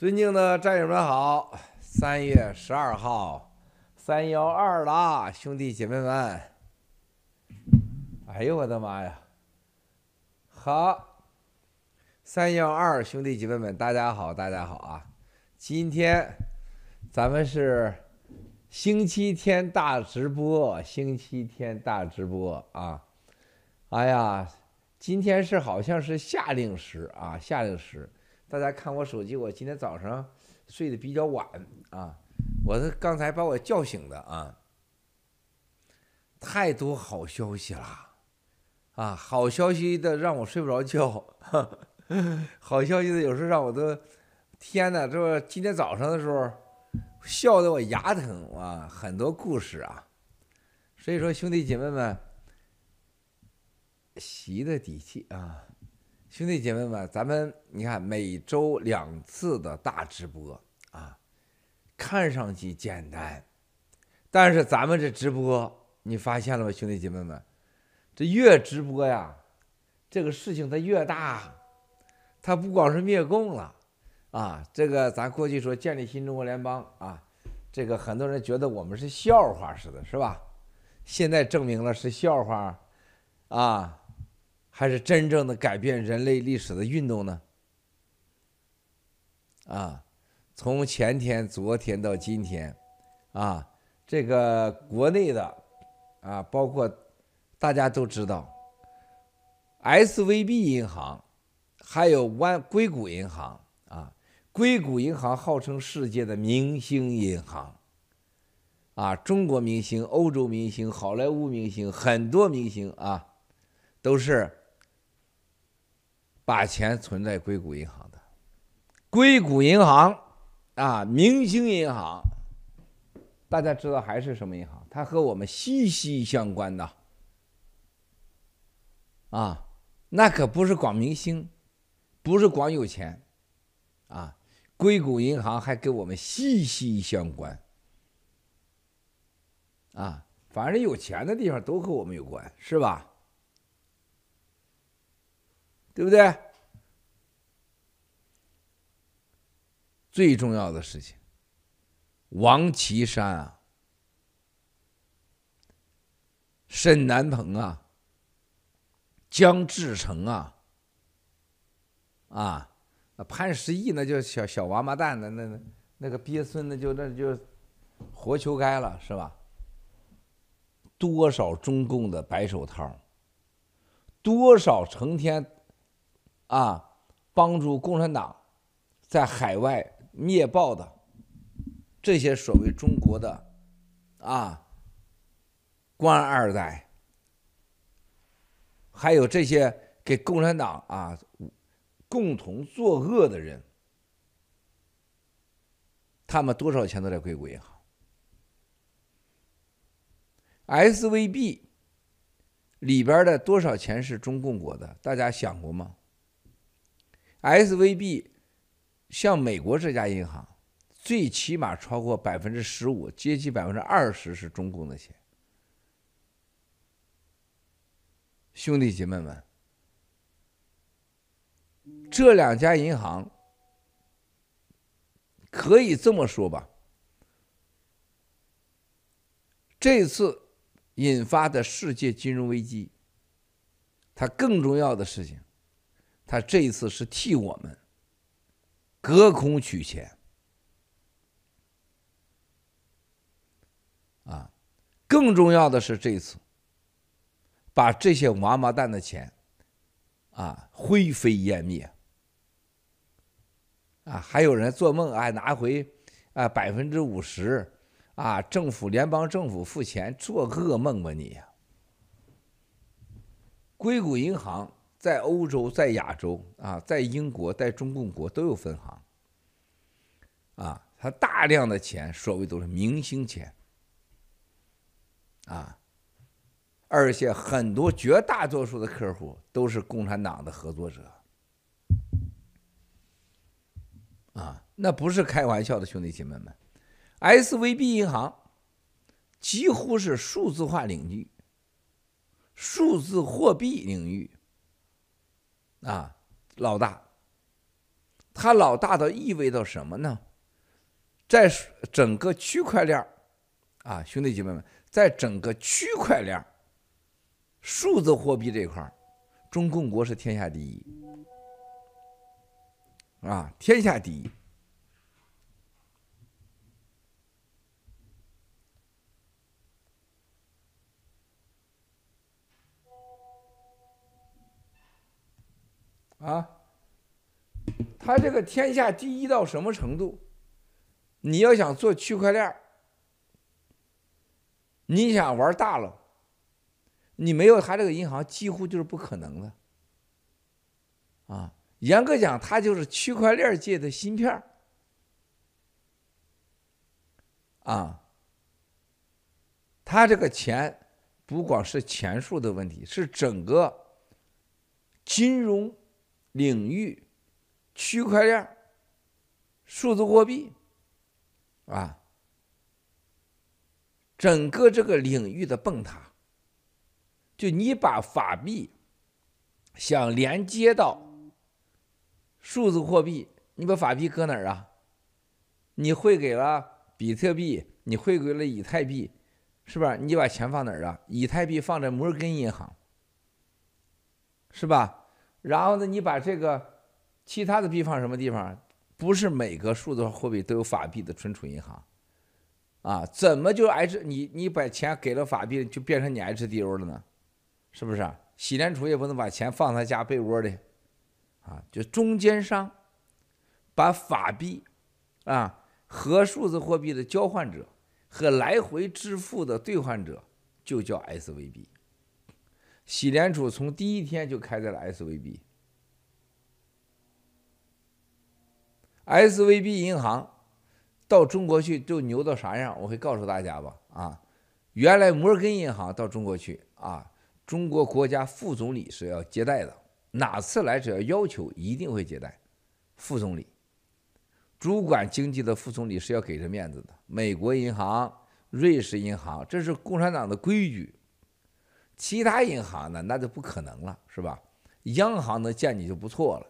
尊敬的战友们好，三月十二号，三幺二啦，兄弟姐妹们，哎呦我的妈呀！好，三幺二兄弟姐妹们，大家好，大家好啊！今天咱们是星期天大直播，星期天大直播啊！哎呀，今天是好像是夏令时啊，夏令时。大家看我手机，我今天早上睡得比较晚啊，我是刚才把我叫醒的啊。太多好消息了，啊，好消息的让我睡不着觉，好消息的有时候让我都，天哪，这不今天早上的时候笑得我牙疼啊，很多故事啊，所以说兄弟姐妹们，习的底气啊。兄弟姐妹们，咱们你看每周两次的大直播啊，看上去简单，但是咱们这直播你发现了吗？兄弟姐妹们，这越直播呀，这个事情它越大，它不光是灭共了啊，这个咱过去说建立新中国联邦啊，这个很多人觉得我们是笑话似的，是吧？现在证明了是笑话啊。还是真正的改变人类历史的运动呢？啊，从前天、昨天到今天，啊，这个国内的啊，包括大家都知道，SVB 银行，还有湾硅谷银行啊，硅谷银行号称世界的明星银行，啊，中国明星、欧洲明星、好莱坞明星，很多明星啊，都是。把钱存在硅谷银行的，硅谷银行啊，明星银行，大家知道还是什么银行？它和我们息息相关的啊，那可不是光明星，不是光有钱啊，硅谷银行还跟我们息息相关啊，反正有钱的地方都和我们有关，是吧？对不对？最重要的事情，王岐山啊，沈南鹏啊，江志成啊，啊，潘石屹那就小小王八蛋，的那那那个鳖孙那就那就活求该了，是吧？多少中共的白手套，多少成天。啊，帮助共产党在海外灭暴的这些所谓中国的啊官二代，还有这些给共产党啊共同作恶的人，他们多少钱都在硅谷银行，SVB 里边的多少钱是中共国的？大家想过吗？SVB 像美国这家银行，最起码超过百分之十五，接近百分之二十是中共的钱。兄弟姐妹们，这两家银行可以这么说吧，这次引发的世界金融危机，它更重要的事情。他这一次是替我们隔空取钱啊！更重要的是，这一次把这些王八蛋的钱啊灰飞烟灭啊！还有人做梦还拿回啊百分之五十啊！政府联邦政府付钱，做噩梦吧你！硅谷银行。在欧洲，在亚洲啊，在英国，在中共国都有分行，啊，他大量的钱，所谓都是明星钱，啊，而且很多绝大多数的客户都是共产党的合作者，啊，那不是开玩笑的，兄弟姐妹们，SVB 银行几乎是数字化领域，数字货币领域。啊，老大，他老大的意味着什么呢？在整个区块链啊，兄弟姐妹们，在整个区块链数字货币这一块中共国是天下第一啊，天下第一。他这个天下第一到什么程度？你要想做区块链，你想玩大了，你没有他这个银行几乎就是不可能的。啊，严格讲，它就是区块链界的芯片。啊，他这个钱不光是钱数的问题，是整个金融。领域、区块链、数字货币，啊，整个这个领域的崩塌，就你把法币想连接到数字货币，你把法币搁哪儿啊？你汇给了比特币，你汇给了以太币，是吧？你把钱放哪儿啊？以太币放在摩根银行，是吧？然后呢，你把这个其他的币放什么地方？不是每个数字货币都有法币的存储银行，啊，怎么就 H 你你把钱给了法币就变成你 HDO 了呢？是不是啊？美联储也不能把钱放他家被窝里，啊，就中间商把法币啊和数字货币的交换者和来回支付的兑换者就叫 SVB。美联储从第一天就开在了 SVB S V B 银行到中国去就牛到啥样？我会告诉大家吧。啊，原来摩根银行到中国去啊，中国国家副总理是要接待的，哪次来只要要求一定会接待副总理，主管经济的副总理是要给这面子的。美国银行、瑞士银行，这是共产党的规矩。其他银行呢，那就不可能了，是吧？央行能见你就不错了。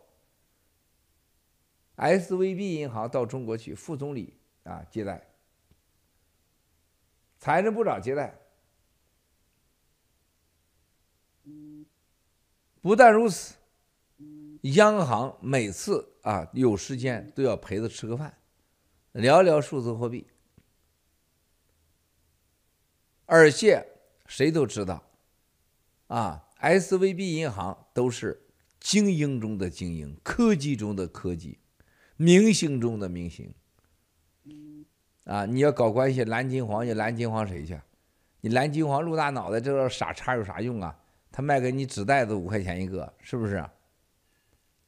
SVB 银行到中国去，副总理啊接待，财政部长接待。不但如此，央行每次啊有时间都要陪着吃个饭，聊聊数字货币，而且谁都知道。啊，SVB 银行都是精英中的精英，科技中的科技，明星中的明星。啊，你要搞关系，蓝金黄就蓝金黄谁去？你蓝金黄露大脑袋，这个傻叉有啥用啊？他卖给你纸袋子五块钱一个，是不是？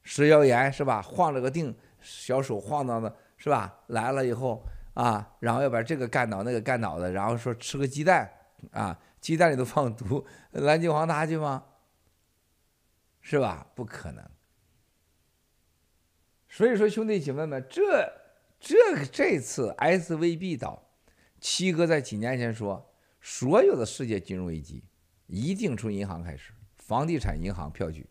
食谣言是吧？晃了个腚，小手晃荡的，是吧？来了以后啊，然后要把这个干倒，那个干倒的，然后说吃个鸡蛋啊。鸡蛋里头放毒，蓝金黄他去吗？是吧？不可能。所以说，兄弟姐妹们，这这这次 SVB 倒，七哥在几年前说，所有的世界金融危机一定从银行开始，房地产银行票据。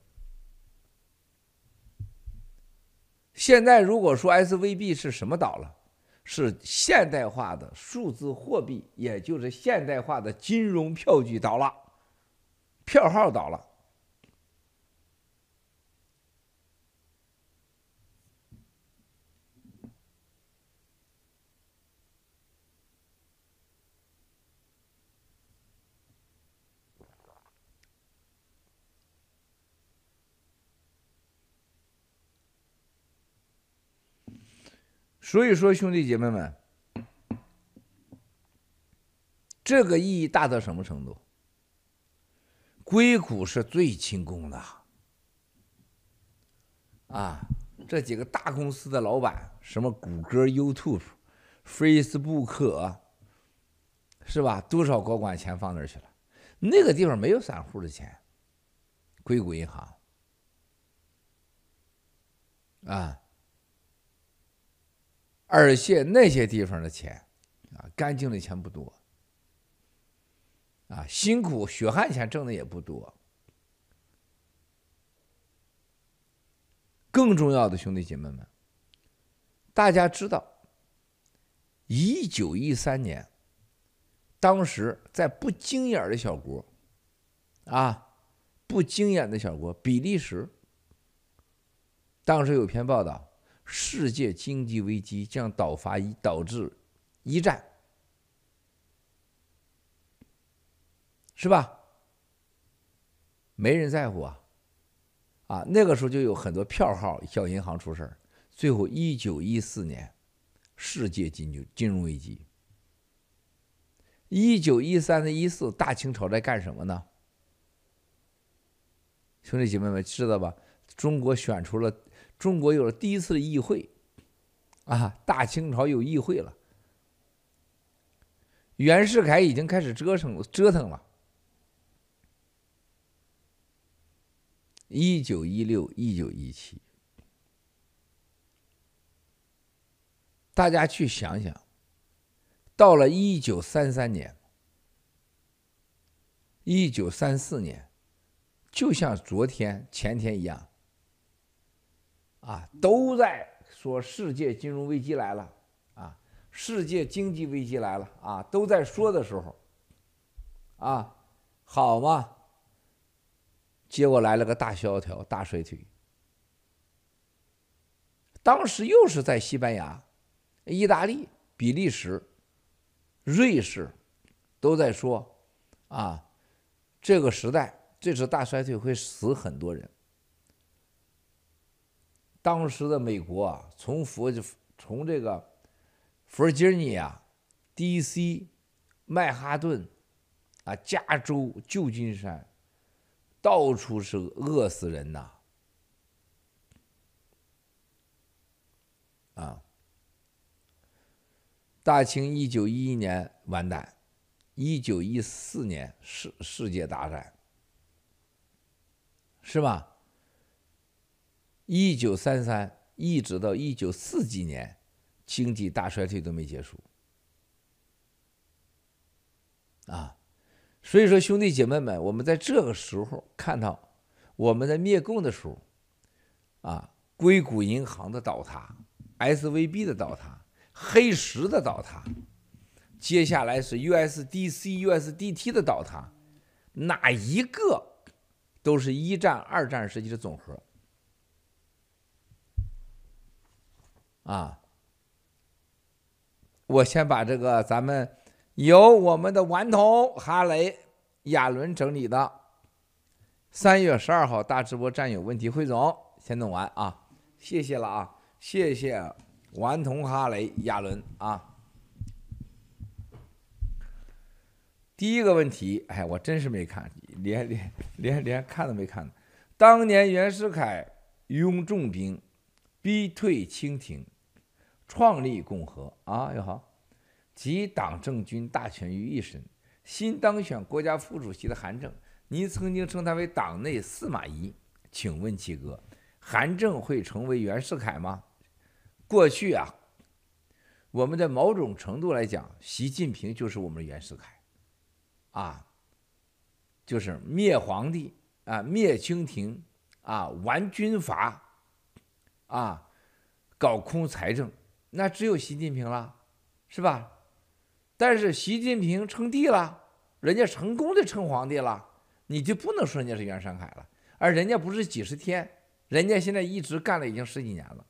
现在如果说 SVB 是什么倒了？是现代化的数字货币，也就是现代化的金融票据倒了，票号倒了。所以说，兄弟姐妹们，这个意义大到什么程度？硅谷是最轻功的啊！这几个大公司的老板，什么谷歌、YouTube、Facebook，是吧？多少高管钱放那儿去了？那个地方没有散户的钱，硅谷银行啊。而且那些地方的钱，啊，干净的钱不多，啊，辛苦血汗钱挣的也不多。更重要的兄弟姐妹们，大家知道，一九一三年，当时在不经眼的小国，啊，不经眼的小国比利时，当时有篇报道，世界经济危机将导发一导致一战，是吧？没人在乎啊，啊，那个时候就有很多票号小银行出事儿。最后，一九一四年，世界金金金融危机。一九一三的一四，大清朝在干什么呢？兄弟姐妹们知道吧？中国选出了，中国有了第一次的议会，啊，大清朝有议会了。袁世凯已经开始折腾折腾了。一九一六，一九一七。大家去想想，到了一九三三年、一九三四年，就像昨天、前天一样，啊，都在说世界金融危机来了，啊，世界经济危机来了，啊，都在说的时候，啊，好嘛，结果来了个大萧条、大衰退。当时又是在西班牙。意大利、比利时、瑞士都在说：“啊，这个时代这次大衰退会死很多人。”当时的美国啊，从佛从这个弗吉尼亚、DC、曼哈顿啊、加州、旧金山，到处是饿死人呐！啊。大清一九一一年完蛋，一九一四年世世界大战，是吧？一九三三一直到一九四几年，经济大衰退都没结束，啊，所以说兄弟姐妹们，我们在这个时候看到我们在灭共的时候，啊，硅谷银行的倒塌，SVB 的倒塌。黑石的倒塌，接下来是 USDC、USDT 的倒塌，哪一个都是一战、二战时期的总和啊！我先把这个咱们由我们的顽童哈雷亚伦整理的三月十二号大直播战友问题汇总先弄完啊！谢谢了啊！谢谢。顽童哈雷亚伦啊，第一个问题，哎，我真是没看，连连连连看都没看。当年袁世凯拥重兵，逼退清廷，创立共和啊，又好，集党政军大权于一身。新当选国家副主席的韩正，您曾经称他为党内司马懿，请问七哥，韩正会成为袁世凯吗？过去啊，我们在某种程度来讲，习近平就是我们的袁世凯，啊，就是灭皇帝啊，灭清廷啊，玩军阀啊，搞空财政，那只有习近平了，是吧？但是习近平称帝了，人家成功的称皇帝了，你就不能说人家是袁世凯了，而人家不是几十天，人家现在一直干了已经十几年了。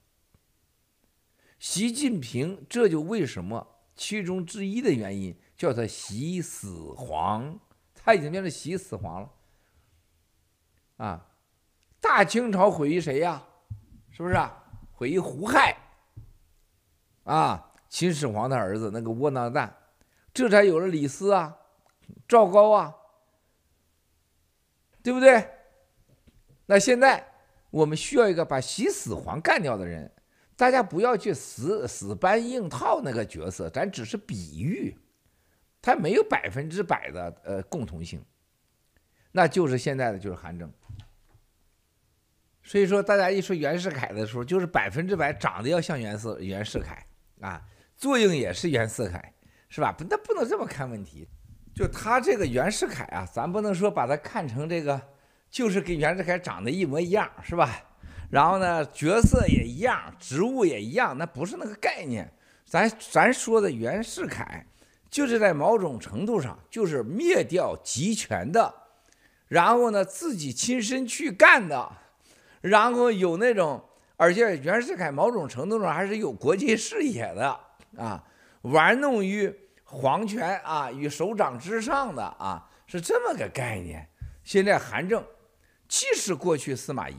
习近平，这就为什么其中之一的原因叫他习死皇，他已经变成习死皇了。啊，大清朝毁于谁呀？是不是啊？毁于胡亥。啊，秦始皇的儿子那个窝囊蛋，这才有了李斯啊，赵高啊，对不对？那现在我们需要一个把秦始皇干掉的人。大家不要去死死搬硬套那个角色，咱只是比喻，他没有百分之百的呃共同性，那就是现在的就是韩正。所以说，大家一说袁世凯的时候，就是百分之百长得要像袁世袁世凯啊，作用也是袁世凯，是吧？不，那不能这么看问题。就他这个袁世凯啊，咱不能说把他看成这个，就是跟袁世凯长得一模一样，是吧？然后呢，角色也一样，职务也一样，那不是那个概念。咱咱说的袁世凯，就是在某种程度上就是灭掉集权的，然后呢自己亲身去干的，然后有那种，而且袁世凯某种程度上还是有国际视野的啊，玩弄于皇权啊与首长之上的啊，是这么个概念。现在韩正既是过去司马懿。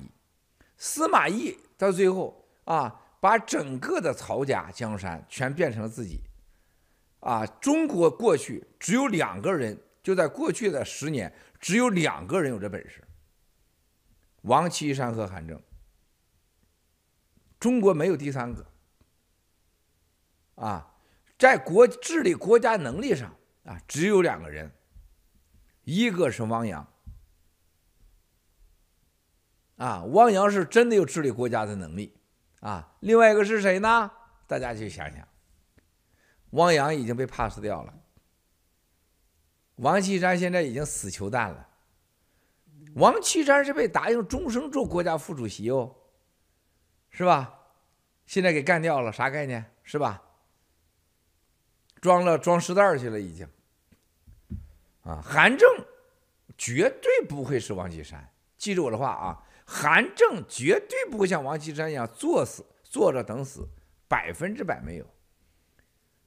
司马懿到最后啊，把整个的曹家江山全变成了自己，啊，中国过去只有两个人，就在过去的十年，只有两个人有这本事，王岐山和韩正。中国没有第三个，啊，在国治理国家能力上啊，只有两个人，一个是汪洋。啊，汪洋是真的有治理国家的能力，啊，另外一个是谁呢？大家去想想，汪洋已经被 pass 掉了，王岐山现在已经死囚蛋了，王岐山是被答应终生做国家副主席哦，是吧？现在给干掉了，啥概念？是吧？装了装尸袋去了，已经。啊，韩正绝对不会是王岐山，记住我的话啊。韩正绝对不会像王岐山一样坐死坐着等死，百分之百没有。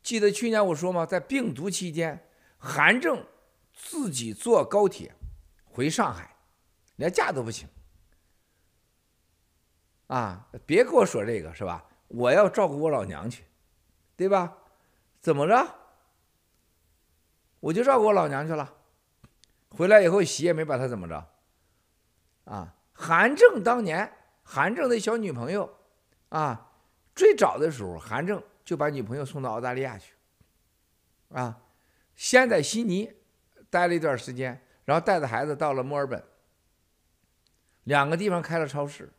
记得去年我说吗？在病毒期间，韩正自己坐高铁回上海，连假都不请。啊，别跟我说这个是吧？我要照顾我老娘去，对吧？怎么着？我就照顾我老娘去了。回来以后，洗也没把他怎么着。啊。韩正当年，韩正的小女朋友，啊，最早的时候，韩正就把女朋友送到澳大利亚去，啊，先在悉尼待了一段时间，然后带着孩子到了墨尔本，两个地方开了超市。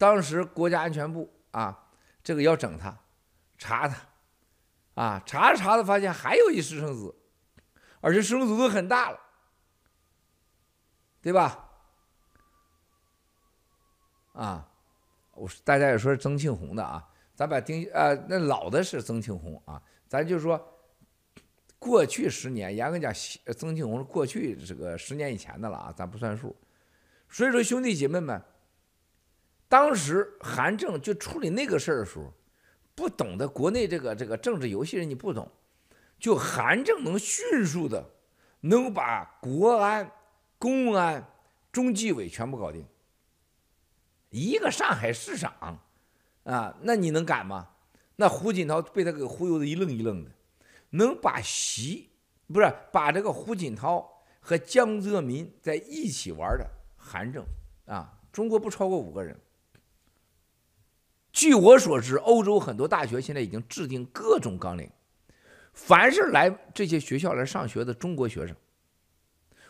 当时国家安全部啊，这个要整他，查他，啊，查着查着发现还有一私生子，而且私生子都很大了，对吧？啊，我大家也说是曾庆红的啊，咱把丁呃那老的是曾庆红啊，咱就说过去十年，严格讲，曾庆红是过去这个十年以前的了啊，咱不算数。所以说兄弟姐妹们，当时韩正就处理那个事儿的时候，不懂得国内这个这个政治游戏人你不懂，就韩正能迅速的能把国安、公安、中纪委全部搞定。一个上海市长，啊，那你能敢吗？那胡锦涛被他给忽悠的一愣一愣的，能把习不是把这个胡锦涛和江泽民在一起玩的韩正啊，中国不超过五个人。据我所知，欧洲很多大学现在已经制定各种纲领，凡是来这些学校来上学的中国学生，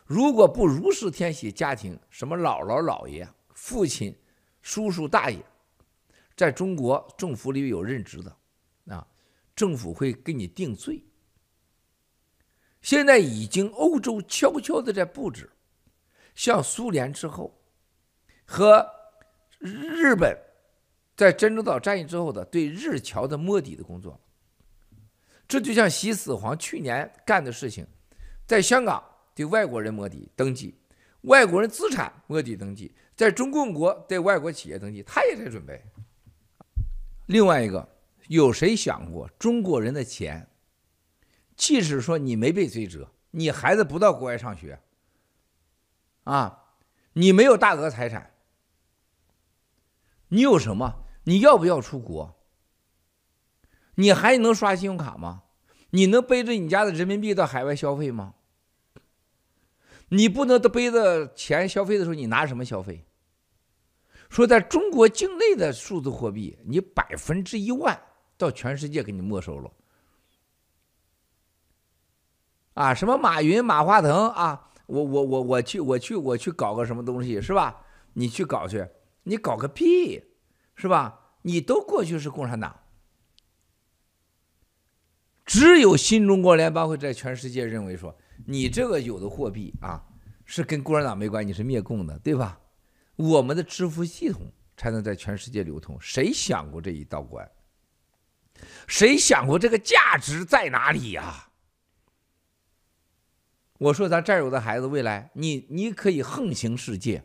如果不如是填写家庭，什么姥姥姥爷、父亲。叔叔大爷，在中国政府里有任职的，啊，政府会给你定罪。现在已经欧洲悄悄的在布置，像苏联之后和日本在珍珠岛战役之后的对日侨的摸底的工作。这就像习四皇去年干的事情，在香港对外国人摸底登记。外国人资产摸底登记，在中共国对外国企业登记，他也在准备。另外一个，有谁想过中国人的钱？即使说你没被追责，你孩子不到国外上学，啊，你没有大额财产，你有什么？你要不要出国？你还能刷信用卡吗？你能背着你家的人民币到海外消费吗？你不能背着钱消费的时候，你拿什么消费？说在中国境内的数字货币，你百分之一万到全世界给你没收了。啊，什么马云、马化腾啊，我我我我去我去我去搞个什么东西是吧？你去搞去，你搞个屁，是吧？你都过去是共产党，只有新中国联邦会在全世界认为说。你这个有的货币啊，是跟共产党没关系，是灭共的，对吧？我们的支付系统才能在全世界流通。谁想过这一道关？谁想过这个价值在哪里呀？我说咱这儿有的孩子，未来你你可以横行世界，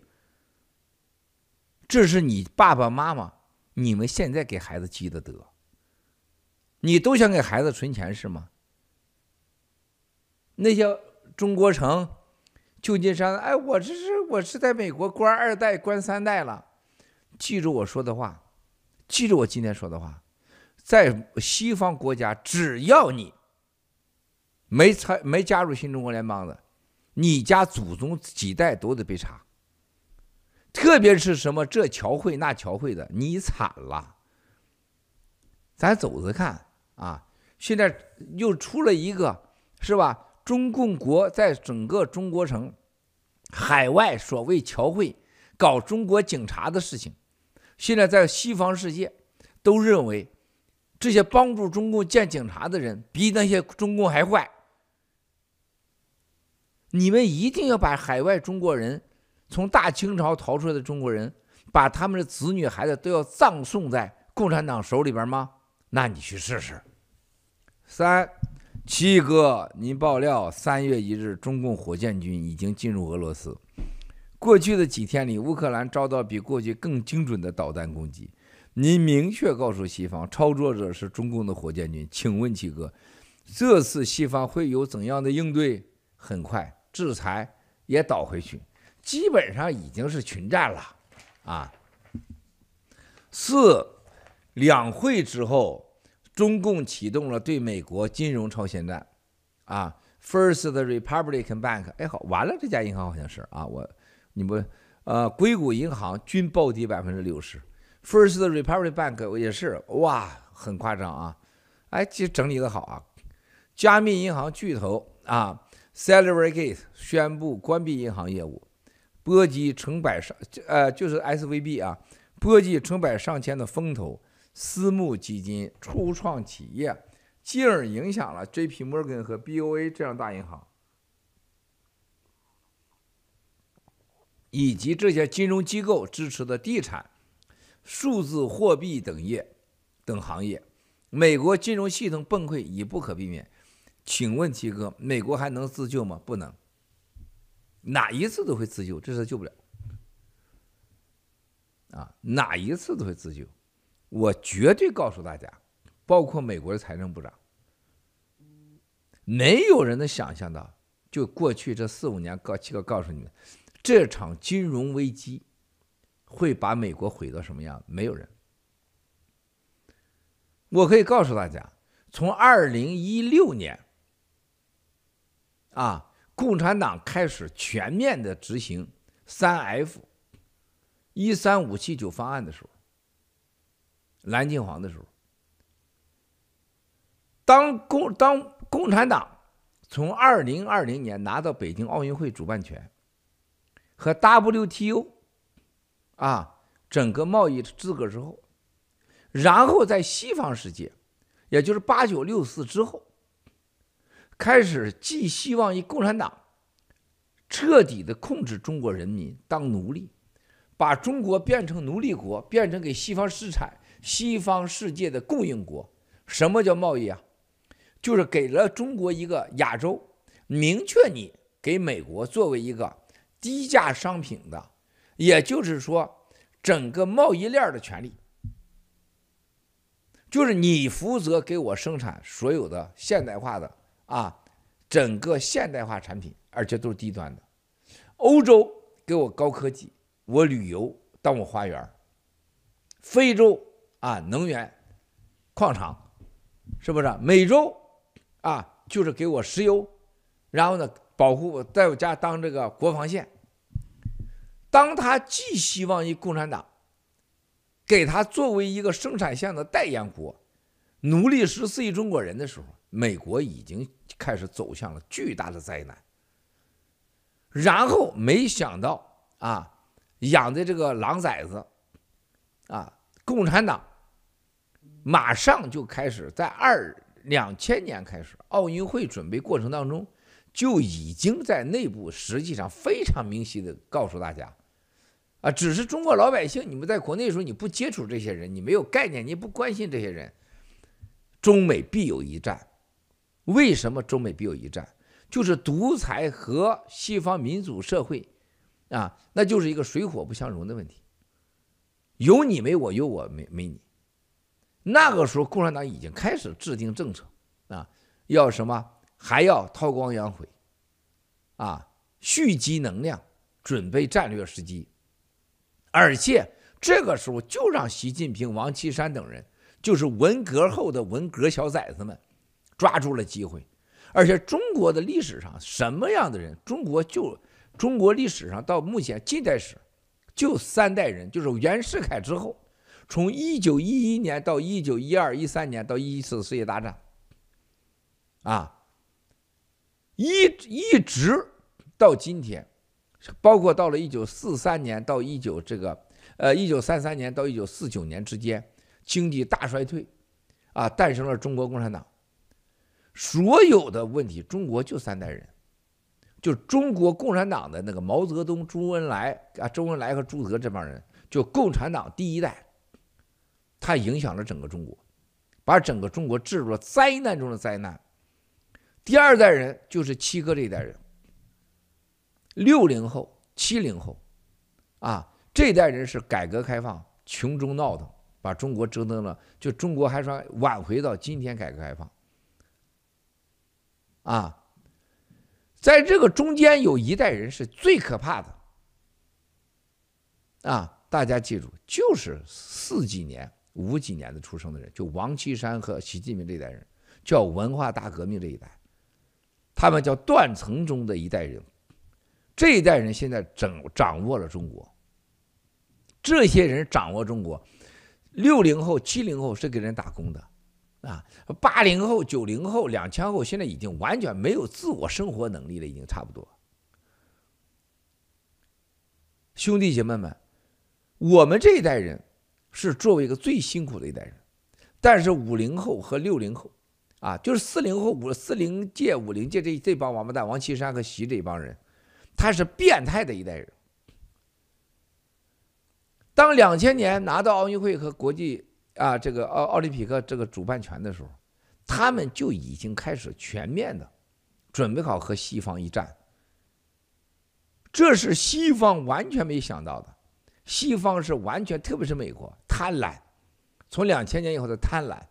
这是你爸爸妈妈你们现在给孩子积的德。你都想给孩子存钱是吗？那些中国城、旧金山，哎，我这是我是在美国官二代、官三代了。记住我说的话，记住我今天说的话，在西方国家，只要你没参没加入新中国联邦的，你家祖宗几代都得被查。特别是什么这侨汇那侨汇的，你惨了。咱走着看。啊，现在又出了一个，是吧？中共国在整个中国城、海外所谓侨汇搞中国警察的事情，现在在西方世界都认为，这些帮助中共建警察的人比那些中共还坏。你们一定要把海外中国人，从大清朝逃出来的中国人，把他们的子女孩子都要葬送在共产党手里边吗？那你去试试。三七哥，您爆料，三月一日，中共火箭军已经进入俄罗斯。过去的几天里，乌克兰遭到比过去更精准的导弹攻击。您明确告诉西方，操作者是中共的火箭军。请问七哥，这次西方会有怎样的应对？很快，制裁也倒回去，基本上已经是群战了。啊，四两会之后。中共启动了对美国金融超限战，啊，First Republic Bank，哎好，完了这家银行好像是啊，我你不呃硅谷银行均暴跌百分之六十，First Republic Bank 也是哇，很夸张啊，哎，其实整理的好啊，加密银行巨头啊，Silvergate 宣布关闭银行业务，波及成百上呃就是 SVB 啊，波及成百上千的风投。私募基金、初创企业，进而影响了 J.P. Morgan 和 B.O.A. 这样大银行，以及这些金融机构支持的地产、数字货币等业等行业。美国金融系统崩溃已不可避免。请问七哥，美国还能自救吗？不能，哪一次都会自救，这次救不了。啊，哪一次都会自救。我绝对告诉大家，包括美国的财政部长，没有人能想象到，就过去这四五年，告七哥告诉你们，这场金融危机会把美国毁到什么样？没有人。我可以告诉大家，从二零一六年啊，共产党开始全面的执行三 F 一三五七九方案的时候。蓝金黄的时候，当共当共产党从二零二零年拿到北京奥运会主办权和 WTO 啊整个贸易资格之后，然后在西方世界，也就是八九六四之后，开始寄希望于共产党彻底的控制中国人民当奴隶，把中国变成奴隶国，变成给西方生产。西方世界的供应国，什么叫贸易啊？就是给了中国一个亚洲，明确你给美国作为一个低价商品的，也就是说，整个贸易链的权利，就是你负责给我生产所有的现代化的啊，整个现代化产品，而且都是低端的。欧洲给我高科技，我旅游当我花园。非洲。啊，能源、矿场，是不是？美洲啊，就是给我石油，然后呢，保护我在我家当这个国防线。当他寄希望于共产党，给他作为一个生产线的代言国，奴隶十四亿中国人的时候，美国已经开始走向了巨大的灾难。然后没想到啊，养的这个狼崽子，啊，共产党。马上就开始在二两千年开始奥运会准备过程当中，就已经在内部实际上非常明晰的告诉大家，啊，只是中国老百姓，你们在国内的时候你不接触这些人，你没有概念，你不关心这些人，中美必有一战。为什么中美必有一战？就是独裁和西方民主社会，啊，那就是一个水火不相容的问题。有你没我，有我没没你。那个时候，共产党已经开始制定政策，啊，要什么？还要韬光养晦，啊，蓄积能量，准备战略时机。而且这个时候，就让习近平、王岐山等人，就是文革后的文革小崽子们，抓住了机会。而且中国的历史上，什么样的人？中国就中国历史上到目前近代史，就三代人，就是袁世凯之后，从一九一一年到一九一二一三年到一次世界大战，啊，一一直到今天，包括到了一九四三年到一九这个呃一九三三年到一九四九年之间，经济大衰退，啊，诞生了中国共产党。所有的问题，中国就三代人，就中国共产党的那个毛泽东、周恩来啊，周恩来和朱德这帮人，就共产党第一代，他影响了整个中国，把整个中国置入了灾难中的灾难。第二代人就是七哥这一代人，六零后、七零后，啊，这代人是改革开放穷中闹腾，把中国折腾了，就中国还算挽回到今天改革开放。啊，在这个中间有一代人是最可怕的，啊，大家记住，就是四几年、五几年的出生的人，就王岐山和习近平这一代人，叫文化大革命这一代，他们叫断层中的一代人，这一代人现在掌掌握了中国，这些人掌握中国，六零后、七零后是给人打工的。啊，八零后、九零后、两千后，现在已经完全没有自我生活能力了，已经差不多。兄弟姐妹们，我们这一代人是作为一个最辛苦的一代人，但是五零后和六零后，啊，就是四零后、五四零届、五零届这这帮王八蛋，王岐山和习这帮人，他是变态的一代人。当两千年拿到奥运会和国际。啊，这个奥奥林匹克这个主办权的时候，他们就已经开始全面的准备好和西方一战。这是西方完全没想到的，西方是完全，特别是美国贪婪，从两千年以后的贪婪，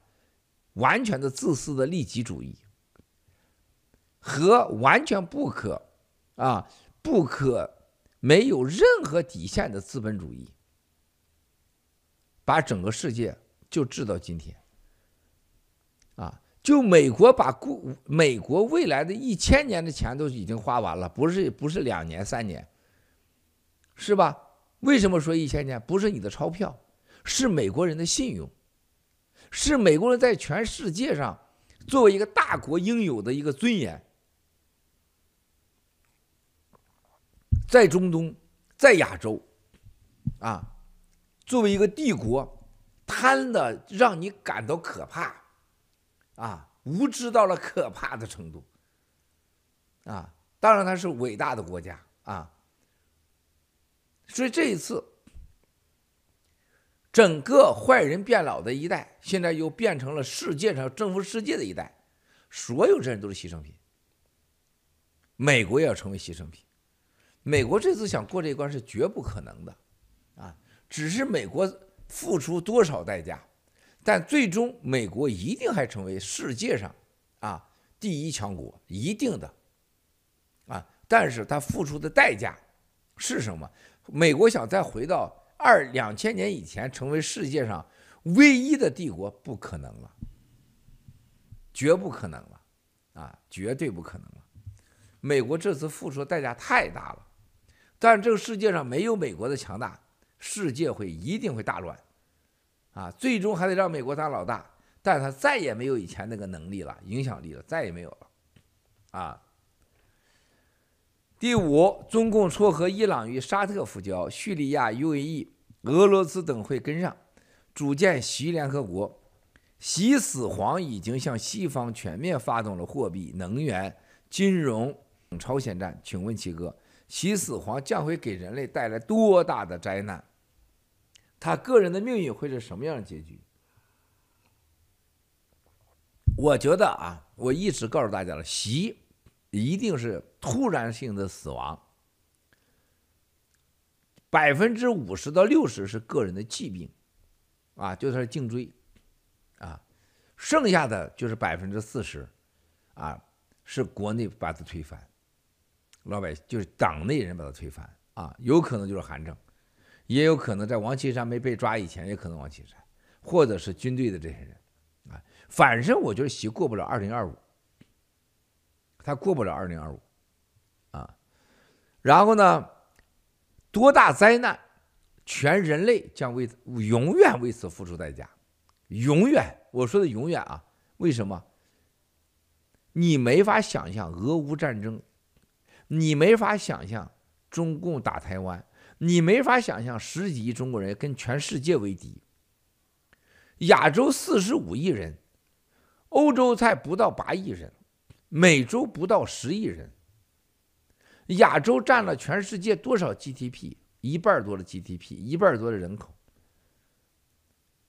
完全的自私的利己主义，和完全不可啊不可没有任何底线的资本主义，把整个世界。就治到今天，啊，就美国把过美国未来的一千年的钱都已经花完了，不是不是两年三年，是吧？为什么说一千年？不是你的钞票，是美国人的信用，是美国人在全世界上作为一个大国应有的一个尊严，在中东，在亚洲，啊，作为一个帝国。贪的让你感到可怕，啊，无知到了可怕的程度，啊，当然他是伟大的国家啊，所以这一次，整个坏人变老的一代，现在又变成了世界上征服世界的一代，所有这人都是牺牲品，美国也要成为牺牲品，美国这次想过这一关是绝不可能的，啊，只是美国。付出多少代价，但最终美国一定还成为世界上啊第一强国，一定的啊！但是他付出的代价是什么？美国想再回到二两千年以前成为世界上唯一的帝国，不可能了，绝不可能了啊，绝对不可能了！美国这次付出的代价太大了，但这个世界上没有美国的强大。世界会一定会大乱，啊，最终还得让美国当老大，但他再也没有以前那个能力了，影响力了，再也没有了，啊。第五，中共撮合伊朗与沙特复交，叙利亚、UAE、俄罗斯等会跟上，组建习联合国。习死皇已经向西方全面发动了货币、能源、金融超限战。请问七哥，习死黄将会给人类带来多大的灾难？他个人的命运会是什么样的结局？我觉得啊，我一直告诉大家了，习一定是突然性的死亡，百分之五十到六十是个人的疾病，啊，就是颈椎，啊，剩下的就是百分之四十，啊，是国内把他推翻，老百姓就是党内人把他推翻，啊，有可能就是韩正，也有可能在王岐山没被抓以前，也可能王岐山，或者是军队的这些人。啊反正我觉得习过不了二零二五，他过不了二零二五，啊，然后呢，多大灾难，全人类将为永远为此付出代价，永远，我说的永远啊，为什么？你没法想象俄乌战争，你没法想象中共打台湾，你没法想象十几亿中国人跟全世界为敌，亚洲四十五亿人。欧洲才不到八亿人，美洲不到十亿人，亚洲占了全世界多少 GDP？一半多的 GDP，一半多的人口。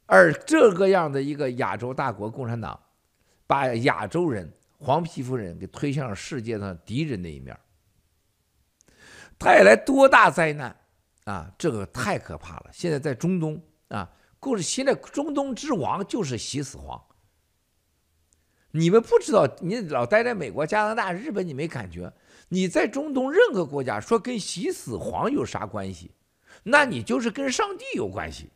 而这个样的一个亚洲大国共产党，把亚洲人、黄皮肤人给推向了世界上敌人那一面，带来多大灾难啊！这个太可怕了。现在在中东啊，故事现在中东之王就是习死皇。你们不知道，你老待在美国、加拿大、日本，你没感觉。你在中东任何国家说跟习死皇有啥关系？那你就是跟上帝有关系。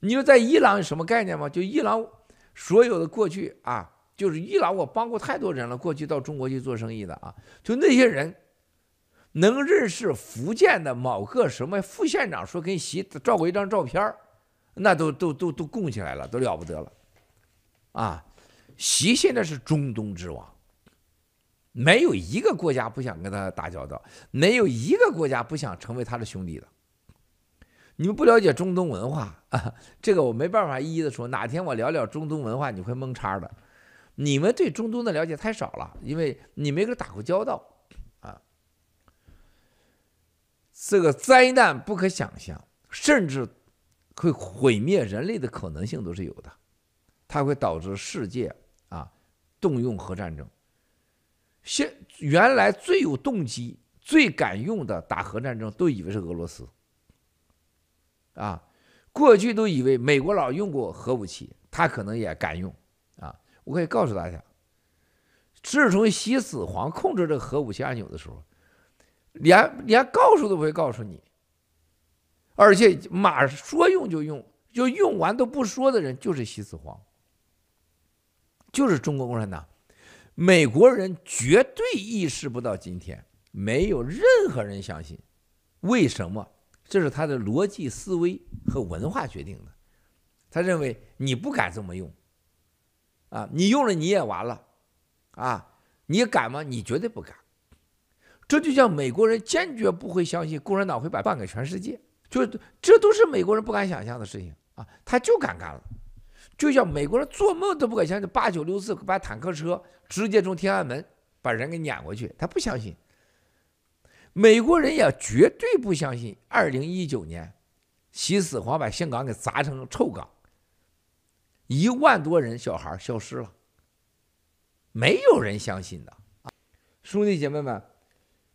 你说在伊朗有什么概念吗？就伊朗所有的过去啊，就是伊朗，我帮过太多人了。过去到中国去做生意的啊，就那些人能认识福建的某个什么副县长，说跟习照过一张照片，那都都都都供起来了，都了不得了。啊，习现在是中东之王，没有一个国家不想跟他打交道，没有一个国家不想成为他的兄弟的。你们不了解中东文化啊，这个我没办法一一的说。哪天我聊聊中东文化，你会蒙叉的。你们对中东的了解太少了，因为你没跟他打过交道啊。这个灾难不可想象，甚至会毁灭人类的可能性都是有的。它会导致世界啊动用核战争。现原来最有动机、最敢用的打核战争，都以为是俄罗斯。啊，过去都以为美国佬用过核武器，他可能也敢用。啊，我可以告诉大家，自从习死黄控制这核武器按钮的时候，连连告诉都不会告诉你，而且马说用就用，就用完都不说的人就是西子黄。就是中国共产党，美国人绝对意识不到今天，没有任何人相信。为什么？这是他的逻辑思维和文化决定的。他认为你不敢这么用，啊，你用了你也完了，啊，你敢吗？你绝对不敢。这就像美国人坚决不会相信共产党会把办给全世界，就这都是美国人不敢想象的事情啊，他就敢干了。就像美国人做梦都不敢相信，八九六四把坦克车直接从天安门把人给撵过去，他不相信。美国人也绝对不相信，二零一九年，习死皇把香港给砸成臭港，一万多人小孩消失了，没有人相信的。兄弟姐妹们，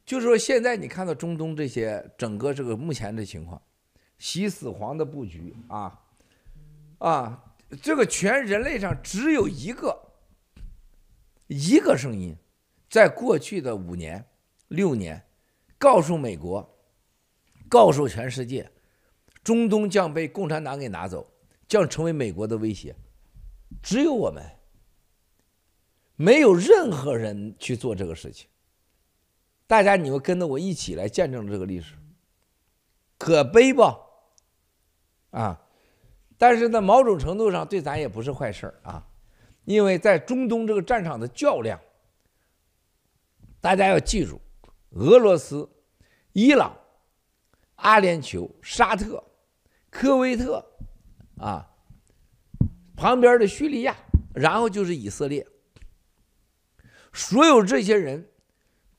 就是说现在你看到中东这些整个这个目前的情况，习死皇的布局啊啊。这个全人类上只有一个，一个声音，在过去的五年、六年，告诉美国，告诉全世界，中东将被共产党给拿走，将成为美国的威胁。只有我们，没有任何人去做这个事情。大家，你们跟着我一起来见证这个历史，可悲不？啊！但是在某种程度上，对咱也不是坏事啊，因为在中东这个战场的较量，大家要记住，俄罗斯、伊朗、阿联酋、沙特、科威特，啊，旁边的叙利亚，然后就是以色列，所有这些人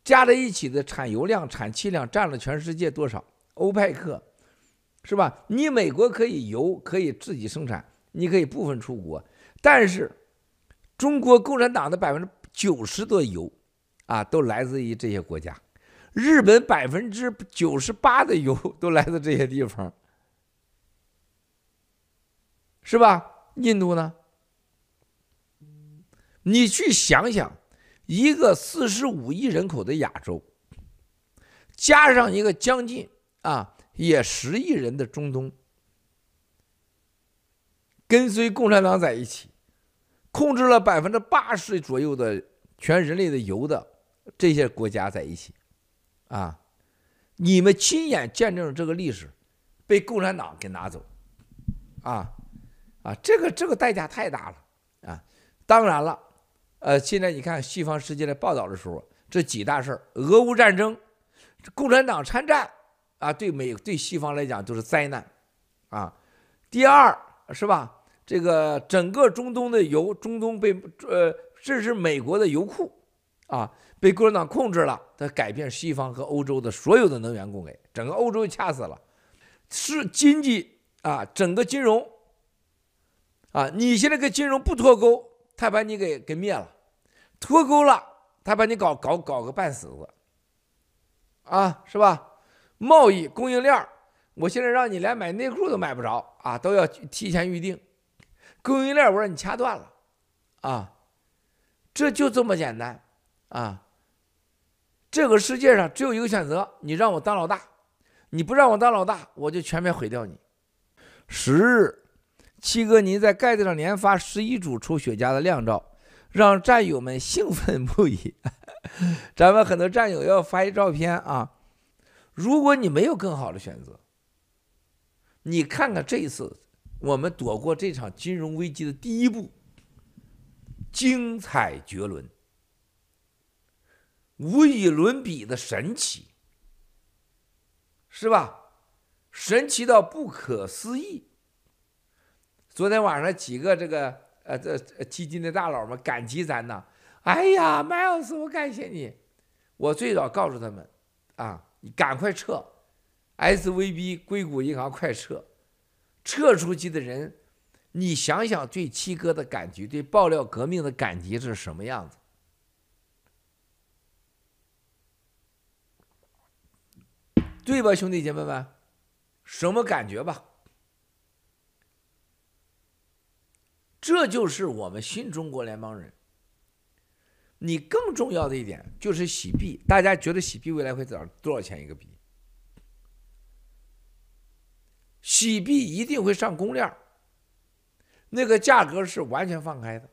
加在一起的产油量、产气量占了全世界多少？欧派克，是吧？你美国可以油可以自己生产，你可以部分出国，但是中国共产党的百分之九十的油啊，都来自于这些国家。日本百分之九十八的油都来自这些地方，是吧？印度呢？你去想想，一个四十五亿人口的亚洲，加上一个将近啊也十亿人的中东，跟随共产党在一起，控制了百分之八十左右的全人类的油的这些国家在一起，啊，你们亲眼见证了这个历史被共产党给拿走，啊啊，这个这个代价太大了啊！当然了。呃，现在你看西方世界的报道的时候，这几大事儿：俄乌战争、共产党参战，啊，对美对西方来讲都是灾难，啊。第二是吧？这个整个中东的油，中东被呃，这是美国的油库，啊，被共产党控制了，它改变西方和欧洲的所有的能源供给，整个欧洲掐死了，是经济啊，整个金融，啊，你现在跟金融不脱钩，他把你给给灭了。脱钩了，他把你搞搞搞个半死子，啊，是吧？贸易供应链，我现在让你连买内裤都买不着啊，都要提前预定。供应链我让你掐断了，啊，这就这么简单啊。这个世界上只有一个选择，你让我当老大，你不让我当老大，我就全面毁掉你。十日，七哥，您在盖子上连发十一组抽雪茄的靓照。让战友们兴奋不已，咱们很多战友要发一照片啊！如果你没有更好的选择，你看看这一次我们躲过这场金融危机的第一步，精彩绝伦，无与伦比的神奇，是吧？神奇到不可思议。昨天晚上几个这个。呃，这基金的大佬们感激咱呐！哎呀，Miles，我感谢你。我最早告诉他们，啊，你赶快撤，SVB 硅谷银行快撤，撤出去的人，你想想对七哥的感激，对爆料革命的感激是什么样子？对吧，兄弟姐妹们，什么感觉吧？这就是我们新中国联邦人。你更重要的一点就是洗币，大家觉得洗币未来会涨多少钱一个币？洗币一定会上公链，那个价格是完全放开的。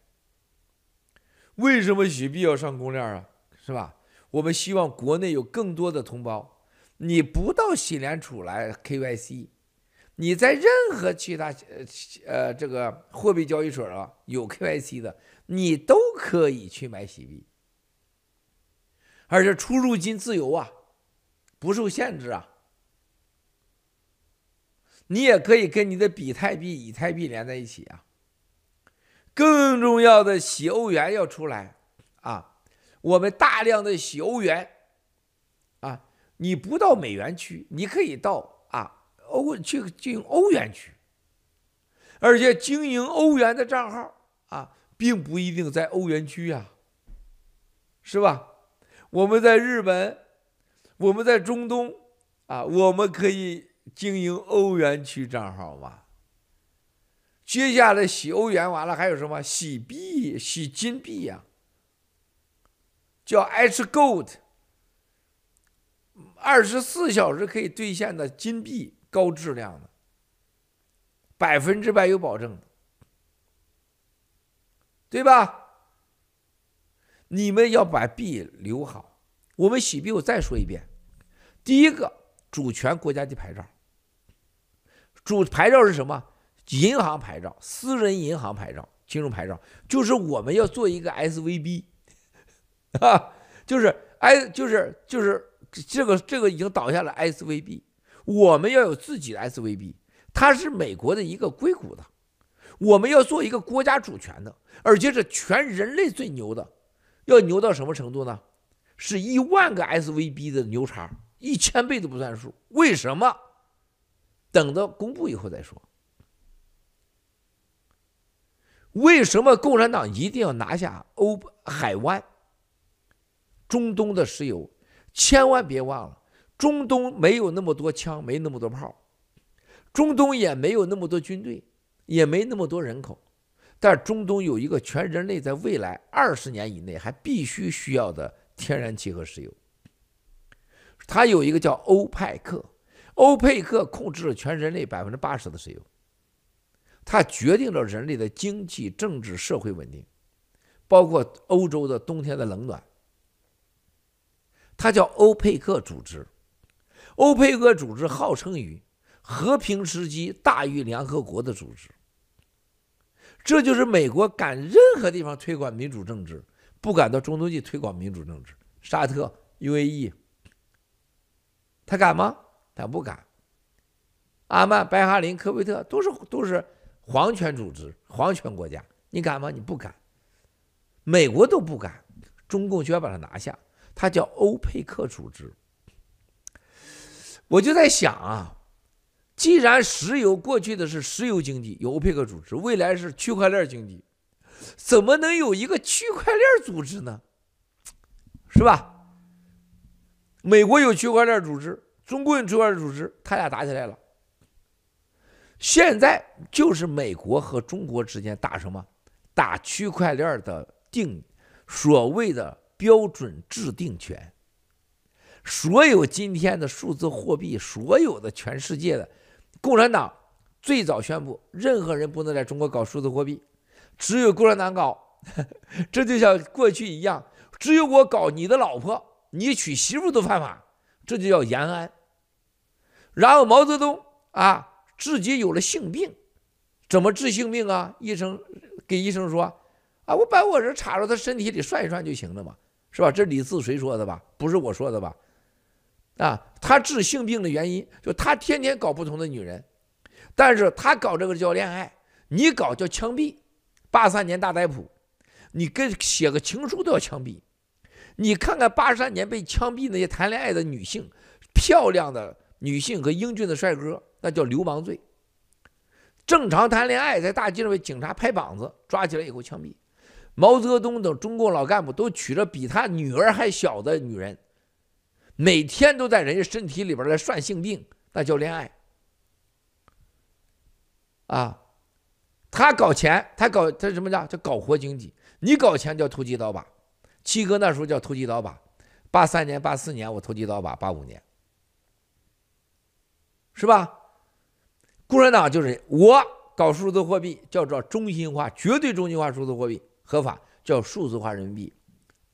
为什么洗币要上公链啊？是吧？我们希望国内有更多的同胞，你不到洗联储来 KYC。你在任何其他呃呃这个货币交易所啊有 KYC 的，你都可以去买洗币，而且出入金自由啊，不受限制啊。你也可以跟你的比特币、以太币连在一起啊。更重要的，洗欧元要出来啊，我们大量的洗欧元啊，你不到美元区，你可以到。欧去进欧元区，而且经营欧元的账号啊，并不一定在欧元区呀，是吧？我们在日本，我们在中东啊，我们可以经营欧元区账号吗？接下来洗欧元完了，还有什么洗币、洗金币呀？叫 H Gold，二十四小时可以兑现的金币。高质量的，百分之百有保证的，对吧？你们要把币留好。我们洗币，我再说一遍：第一个，主权国家的牌照。主牌照是什么？银行牌照、私人银行牌照、金融牌照，就是我们要做一个 SVB，啊，就是哎，就是就是这个这个已经倒下了 SVB。我们要有自己的 SVB，它是美国的一个硅谷的，我们要做一个国家主权的，而且是全人类最牛的，要牛到什么程度呢？是一万个 SVB 的牛叉，一千倍都不算数。为什么？等到公布以后再说。为什么共产党一定要拿下欧海湾、中东的石油？千万别忘了，中东没有那么多枪，没那么多炮，中东也没有那么多军队，也没那么多人口。但中东有一个全人类在未来二十年以内还必须需要的天然气和石油。它有一个叫欧派克，欧佩克控制了全人类百分之八十的石油。它决定了人类的经济、政治、社会稳定，包括欧洲的冬天的冷暖。它叫欧佩克组织，欧佩克组织号称于和平时期大于联合国的组织。这就是美国敢任何地方推广民主政治，不敢到中东去推广民主政治。沙特、UAE，他敢吗？他不敢。阿曼、白哈林、科威特都是都是。皇权组织、皇权国家，你敢吗？你不敢。美国都不敢，中共就要把它拿下。它叫欧佩克组织。我就在想啊，既然石油过去的是石油经济，有欧佩克组织，未来是区块链经济，怎么能有一个区块链组织呢？是吧？美国有区块链组织，中国有区块链组织，他俩打起来了。现在就是美国和中国之间打什么？打区块链的定，所谓的标准制定权。所有今天的数字货币，所有的全世界的，共产党最早宣布，任何人不能在中国搞数字货币，只有共产党搞。这就像过去一样，只有我搞，你的老婆，你娶媳妇都犯法，这就叫延安。然后毛泽东啊。自己有了性病，怎么治性病啊？医生给医生说：“啊，我把我这插到他身体里涮一涮就行了嘛，是吧？”这李自谁说的吧？不是我说的吧？啊，他治性病的原因就他天天搞不同的女人，但是他搞这个叫恋爱，你搞叫枪毙。八三年大逮捕，你跟写个情书都要枪毙。你看看八三年被枪毙那些谈恋爱的女性，漂亮的女性和英俊的帅哥。那叫流氓罪。正常谈恋爱，在大街上被警察拍膀子，抓起来以后枪毙。毛泽东等中共老干部都娶了比他女儿还小的女人，每天都在人家身体里边来算性病，那叫恋爱。啊，他搞钱，他搞他什么叫叫搞活经济？你搞钱叫投机倒把。七哥那时候叫投机倒把，八三年、八四年我投机倒把，八五年，是吧？共产党就是我搞数字货币，叫做中心化，绝对中心化数字货币合法，叫数字化人民币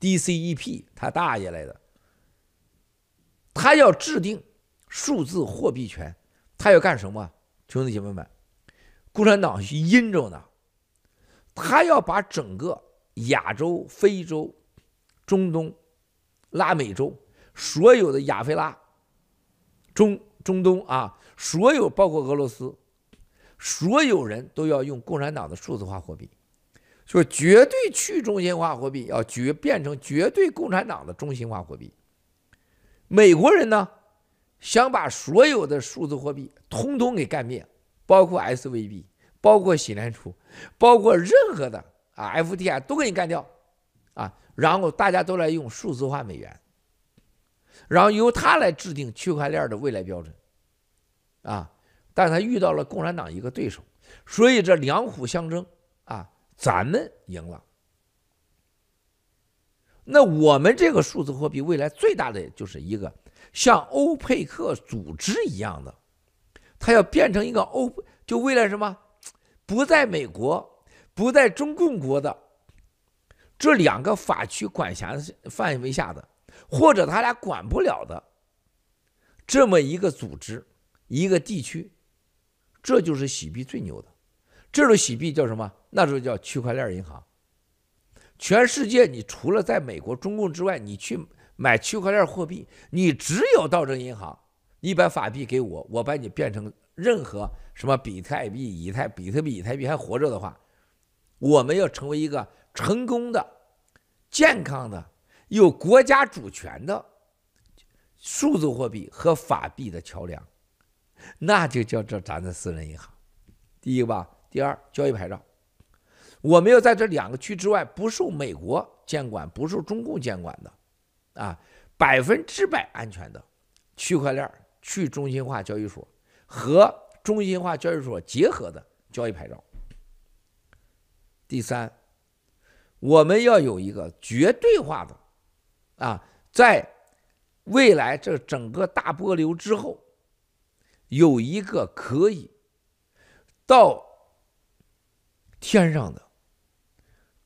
，DCEP，他大爷来的。他要制定数字货币权，他要干什么？兄弟姐妹们，共产党是阴着呢，他要把整个亚洲、非洲、中东、拉美洲所有的亚非拉、中中东啊。所有包括俄罗斯，所有人都要用共产党的数字化货币，就绝对去中心化货币，要绝变成绝对共产党的中心化货币。美国人呢，想把所有的数字货币通通给干灭，包括 SVB，包括喜联储，包括任何的啊 FTI 都给你干掉，啊，然后大家都来用数字化美元，然后由他来制定区块链的未来标准。啊！但他遇到了共产党一个对手，所以这两虎相争啊，咱们赢了。那我们这个数字货币未来最大的就是一个像欧佩克组织一样的，它要变成一个欧，就为了什么？不在美国，不在中共国的这两个法区管辖范围下的，或者他俩管不了的这么一个组织。一个地区，这就是洗币最牛的。这种洗币叫什么？那时候叫区块链银行。全世界，你除了在美国、中共之外，你去买区块链货币，你只有到这银行，你把法币给我，我把你变成任何什么比特币、以太、比特币、以太币还活着的话，我们要成为一个成功的、健康的、有国家主权的数字货币和法币的桥梁，那就叫做咱的私人银行。第一个吧，第二，交易牌照，我们要在这两个区之外，不受美国监管，不受中共监管的，啊，百分之百安全的区块链去中心化交易所和中心化交易所结合的交易牌照。第三，我们要有一个绝对化的，啊，在未来这整个大波流之后，有一个可以到天上的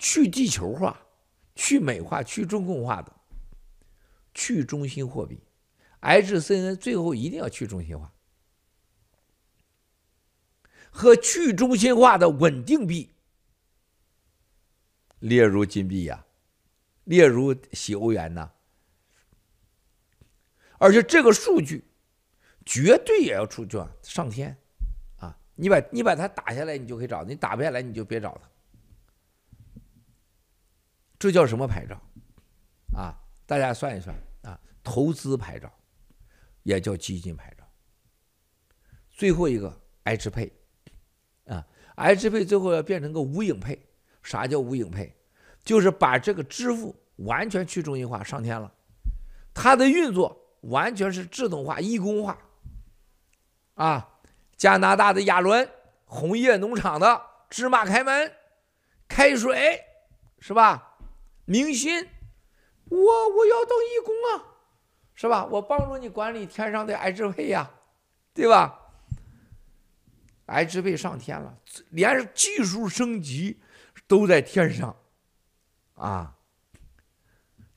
去地球化、去美化、去中共化的去中心货币，HCN 最后一定要去中心化和去中心化的稳定币。例如金币呀，例如洗欧元呐，而且这个数据绝对也要出去上天啊！你把你把它打下来，你就可以找；你打不下来，你就别找它。这叫什么牌照啊？大家算一算啊，投资牌照也叫基金牌照。最后一个 hp 啊，HP 最后要变成个无影配。啥叫无影配？就是把这个支付完全去中心化上天了，它的运作完全是自动化、一工化。啊，加拿大的亚伦红叶农场的芝麻开门、开水，是吧？明星，我我要当义工啊，是吧？我帮助你管理天上的 H Pay 呀，对吧？H Pay 上天了，连技术升级。都在天上，啊！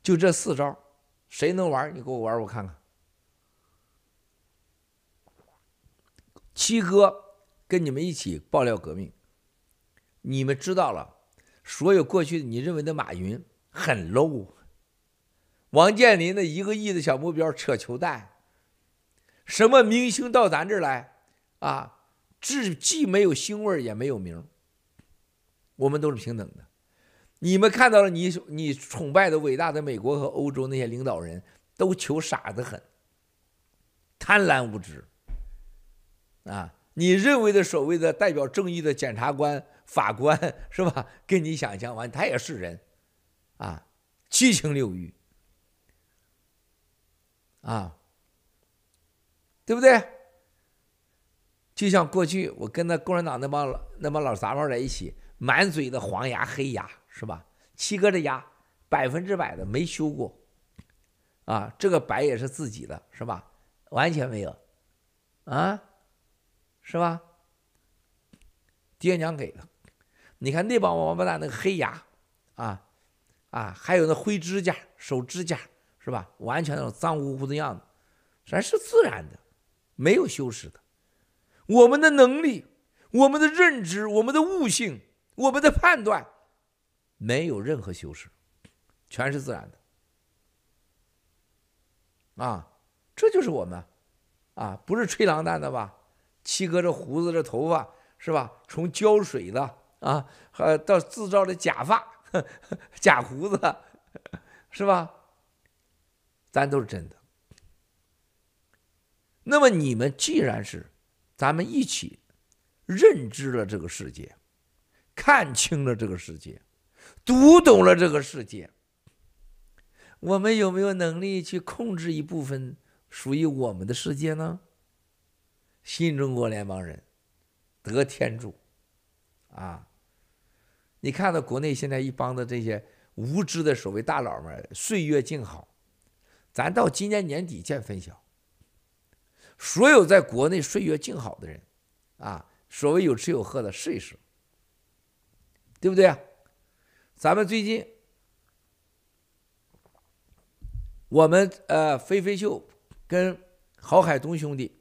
就这四招，谁能玩？你给我玩，我看看。七哥跟你们一起爆料革命，你们知道了，所有过去你认为的马云很 low，王健林的一个亿的小目标扯球蛋，什么明星到咱这儿来啊，既既没有星味也没有名。我们都是平等的，你们看到了你你崇拜的伟大的美国和欧洲那些领导人都求傻得很，贪婪无知，啊，你认为的所谓的代表正义的检察官、法官是吧？跟你想象完，他也是人，啊，七情六欲，啊，对不对？就像过去我跟那共产党那帮那帮老杂毛在一起。满嘴的黄牙黑牙是吧？七哥的牙百分之百的没修过，啊，这个白也是自己的，是吧？完全没有，啊，是吧？爹娘给的。你看那帮王八蛋那个黑牙，啊啊，还有那灰指甲、手指甲，是吧？完全那种脏乎乎的样子，全是自然的，没有修饰的。我们的能力，我们的认知，我们的悟性。我们的判断没有任何修饰，全是自然的。啊，这就是我们，啊，不是吹狼蛋的吧？七哥这胡子这头发是吧？从胶水的啊，和到制造的假发、假胡子，是吧？咱都是真的。那么你们既然是咱们一起认知了这个世界。看清了这个世界，读懂了这个世界，我们有没有能力去控制一部分属于我们的世界呢？新中国联邦人得天助啊！你看到国内现在一帮的这些无知的所谓大佬们，岁月静好，咱到今年年底见分晓。所有在国内岁月静好的人啊，所谓有吃有喝的，试一试。对不对啊？咱们最近，我们呃飞飞秀跟郝海东兄弟，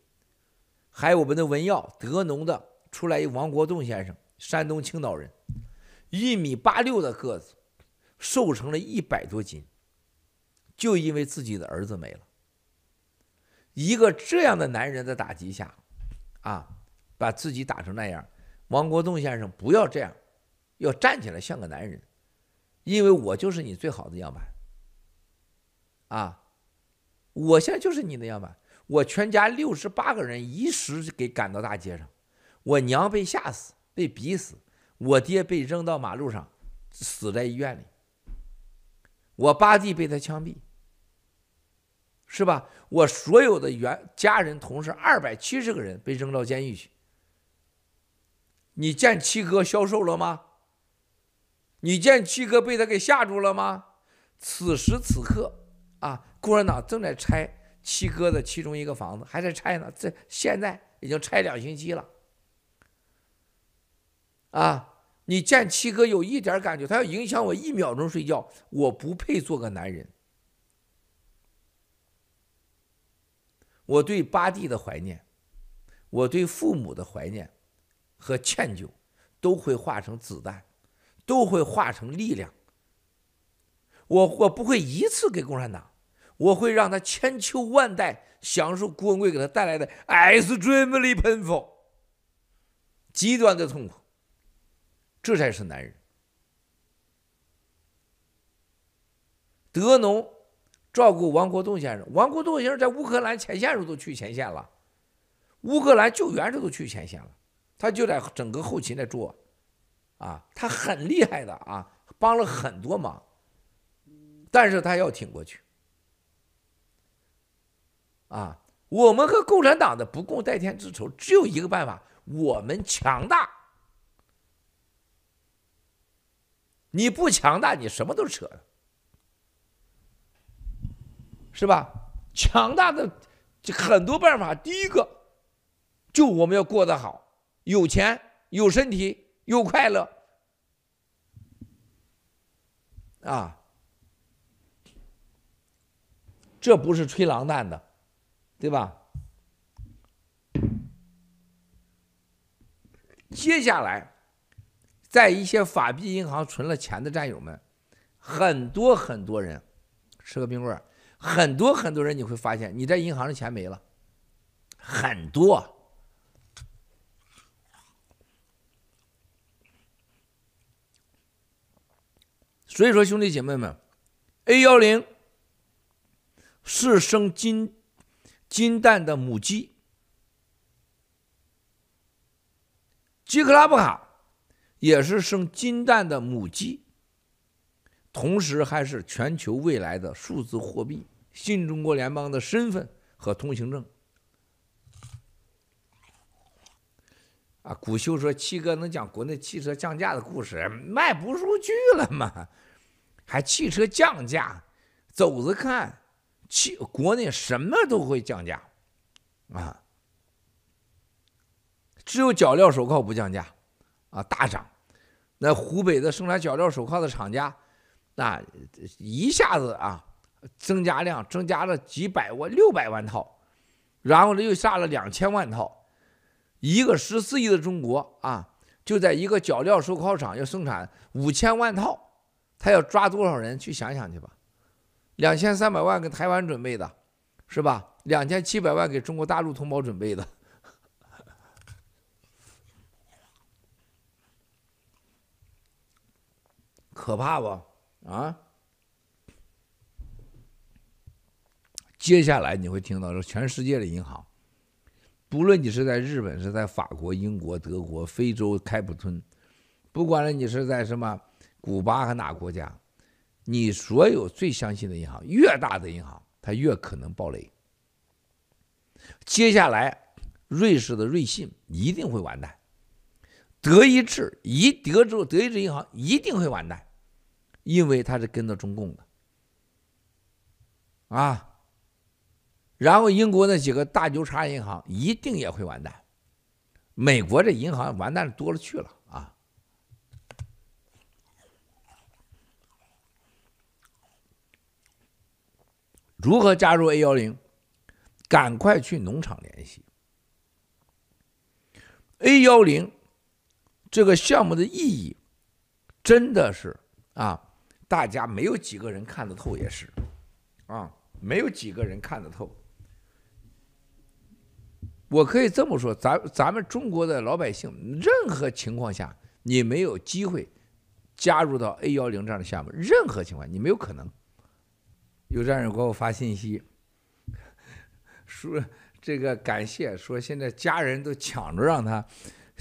还有我们的文耀德农的出来一王国栋先生，山东青岛人，一米八六的个子，瘦成了一百多斤，就因为自己的儿子没了。一个这样的男人的打击下，啊，把自己打成那样，王国栋先生不要这样。要站起来像个男人，因为我就是你最好的样板，啊，我现在就是你的样板。我全家六十八个人一时给赶到大街上，我娘被吓死，被逼死，我爹被扔到马路上，死在医院里。我八弟被他枪毙，是吧？我所有的原家人同事二百七十个人被扔到监狱去。你见七哥消瘦了吗？你见七哥被他给吓住了吗？此时此刻啊，共产党正在拆。七哥的其中一个房子还在拆呢，这现在已经拆两星期了。啊，你见七哥有一点感觉，他要影响我一秒钟睡觉，我不配做个男人。我对八弟的怀念，我对父母的怀念和歉疚，都会化成子弹，都会化成力量。我我不会一次给共产党。我会让他千秋万代享受郭文贵给他带来的 extremely painful，极端的痛苦，这才是男人。德农照顾王国栋先生，王国栋先生在乌克兰前线时候都去前线了，乌克兰救援时候都去前线了，他就在整个后勤在做，啊，他很厉害的啊，帮了很多忙，但是他要挺过去。啊，我们和共产党的不共戴天之仇只有一个办法：我们强大。你不强大，你什么都扯，是吧？强大的很多办法。第一个，就我们要过得好，有钱、有身体、有快乐。啊，这不是吹狼蛋的。对吧？接下来，在一些法币银行存了钱的战友们，很多很多人，吃个冰棍儿，很多很多人，你会发现你在银行的钱没了，很多。所以说，兄弟姐妹们，A 幺零是生金。金蛋的母鸡，基克拉布卡也是生金蛋的母鸡，同时还是全球未来的数字货币、新中国联邦的身份和通行证。啊，古修说七哥能讲国内汽车降价的故事，卖不出去了吗？还汽车降价，走着看。汽国内什么都会降价，啊，只有脚镣手铐不降价，啊，大涨。那湖北的生产脚镣手铐的厂家，那一下子啊，增加量增加了几百万、六百万套，然后呢又下了两千万套。一个十四亿的中国啊，就在一个脚镣手铐厂要生产五千万套，他要抓多少人？去想想去吧。两千三百万给台湾准备的，是吧？两千七百万给中国大陆同胞准备的，可怕不？啊！接下来你会听到说，全世界的银行，不论你是在日本、是在法国、英国、德国、非洲开普敦，不管你是在什么古巴和哪国家。你所有最相信的银行，越大的银行，它越可能爆雷。接下来，瑞士的瑞信一定会完蛋，德意志一德州德意志银行一定会完蛋，因为它是跟着中共的啊。然后英国那几个大牛叉银行一定也会完蛋，美国这银行完蛋多了去了啊。如何加入 A 幺零？赶快去农场联系。A 幺零这个项目的意义，真的是啊，大家没有几个人看得透，也是啊，没有几个人看得透。我可以这么说，咱咱们中国的老百姓，任何情况下，你没有机会加入到 A 幺零这样的项目，任何情况你没有可能。有战友给我发信息，说这个感谢，说现在家人都抢着让他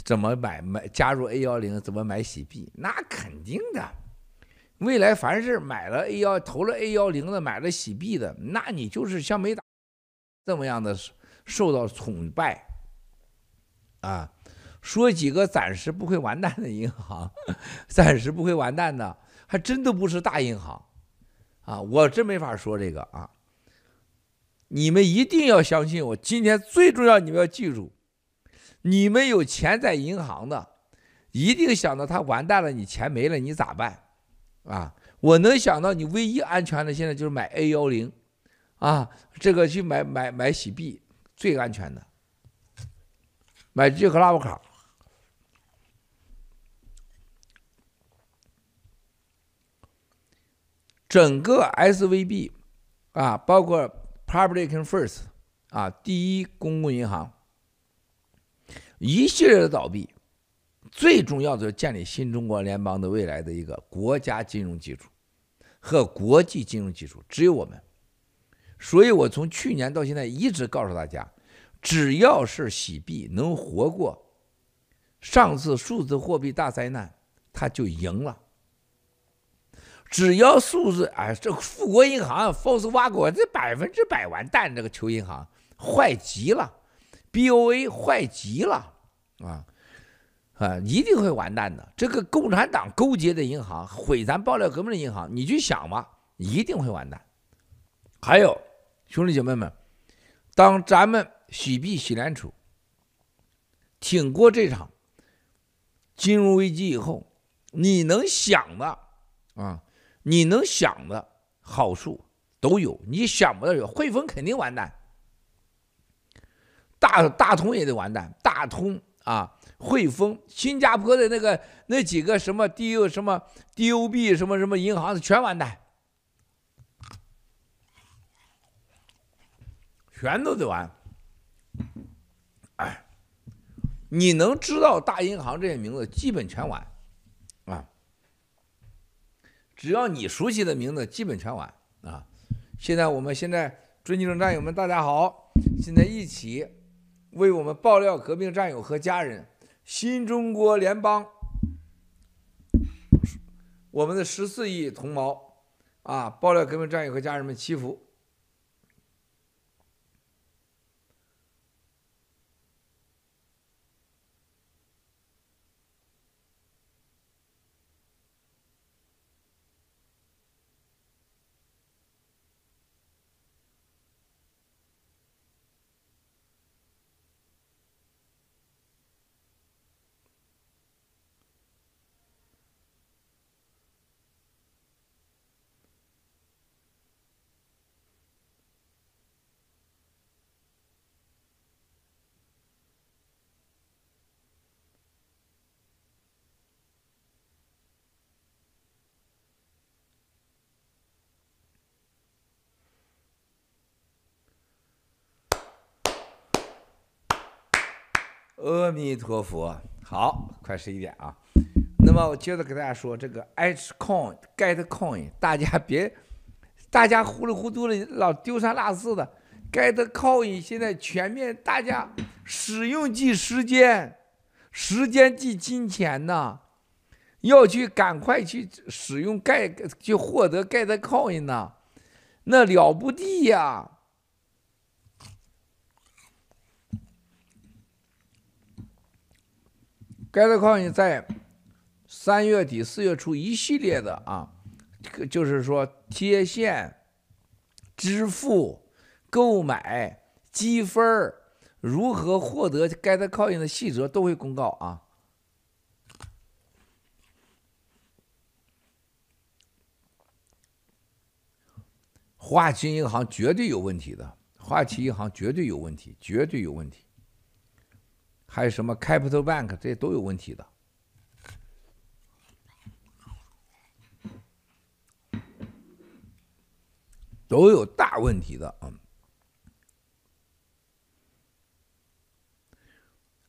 怎么买买加入 A 幺零，怎么买洗币，那肯定的。未来凡是买了 A 幺投了 A 幺零的，买了洗币的，那你就是像没打这么样的受到崇拜啊。说几个暂时不会完蛋的银行，暂时不会完蛋的，还真的不是大银行。啊，我真没法说这个啊！你们一定要相信我。今天最重要，你们要记住，你们有钱在银行的，一定想到他完蛋了，你钱没了，你咋办？啊，我能想到你唯一安全的，现在就是买 A 幺零，啊，这个去买买买洗币最安全的，买这个拉布卡。整个 SVB 啊，包括 Public First 啊，第一公共银行，一系列的倒闭，最重要的是建立新中国联邦的未来的一个国家金融基础和国际金融基础，只有我们。所以我从去年到现在一直告诉大家，只要是洗币能活过上次数字货币大灾难，他就赢了。只要数字哎，这富国银行、f o l s w a g o 这百分之百完蛋，这个球银行坏极了，BOA 坏极了啊啊，一定会完蛋的。这个共产党勾结的银行，毁咱爆料革命的银行，你去想吧，一定会完蛋。还有兄弟姐妹们，当咱们洗币洗联储挺过这场金融危机以后，你能想的啊？你能想的好处都有，你想不到有汇丰肯定完蛋，大大通也得完蛋，大通啊，汇丰，新加坡的那个那几个什么 D U 什么 D O B 什么什么银行的全完蛋，全都得完。哎，你能知道大银行这些名字，基本全完啊。只要你熟悉的名字，基本全完啊！现在我们现在尊敬的战友们，大家好，现在一起为我们爆料革命战友和家人、新中国联邦、我们的十四亿同胞啊，爆料革命战友和家人们祈福。阿弥陀佛，好，快十一点啊。那么我接着给大家说，这个 H coin、Get coin，大家别，大家糊里糊涂的老丢三落四的。Get coin 现在全面，大家使用即时间，时间即金钱呐，要去赶快去使用 Get，去获得 Get coin 呐，那了不地呀。GetCoin 在三月底四月初一系列的啊，就是说贴现、支付、购买、积分如何获得 GetCoin 的细则都会公告啊。花旗银行绝对有问题的，花旗银行绝对有问题，绝对有问题。还有什么 capital bank 这些都有问题的。都有大问题的啊。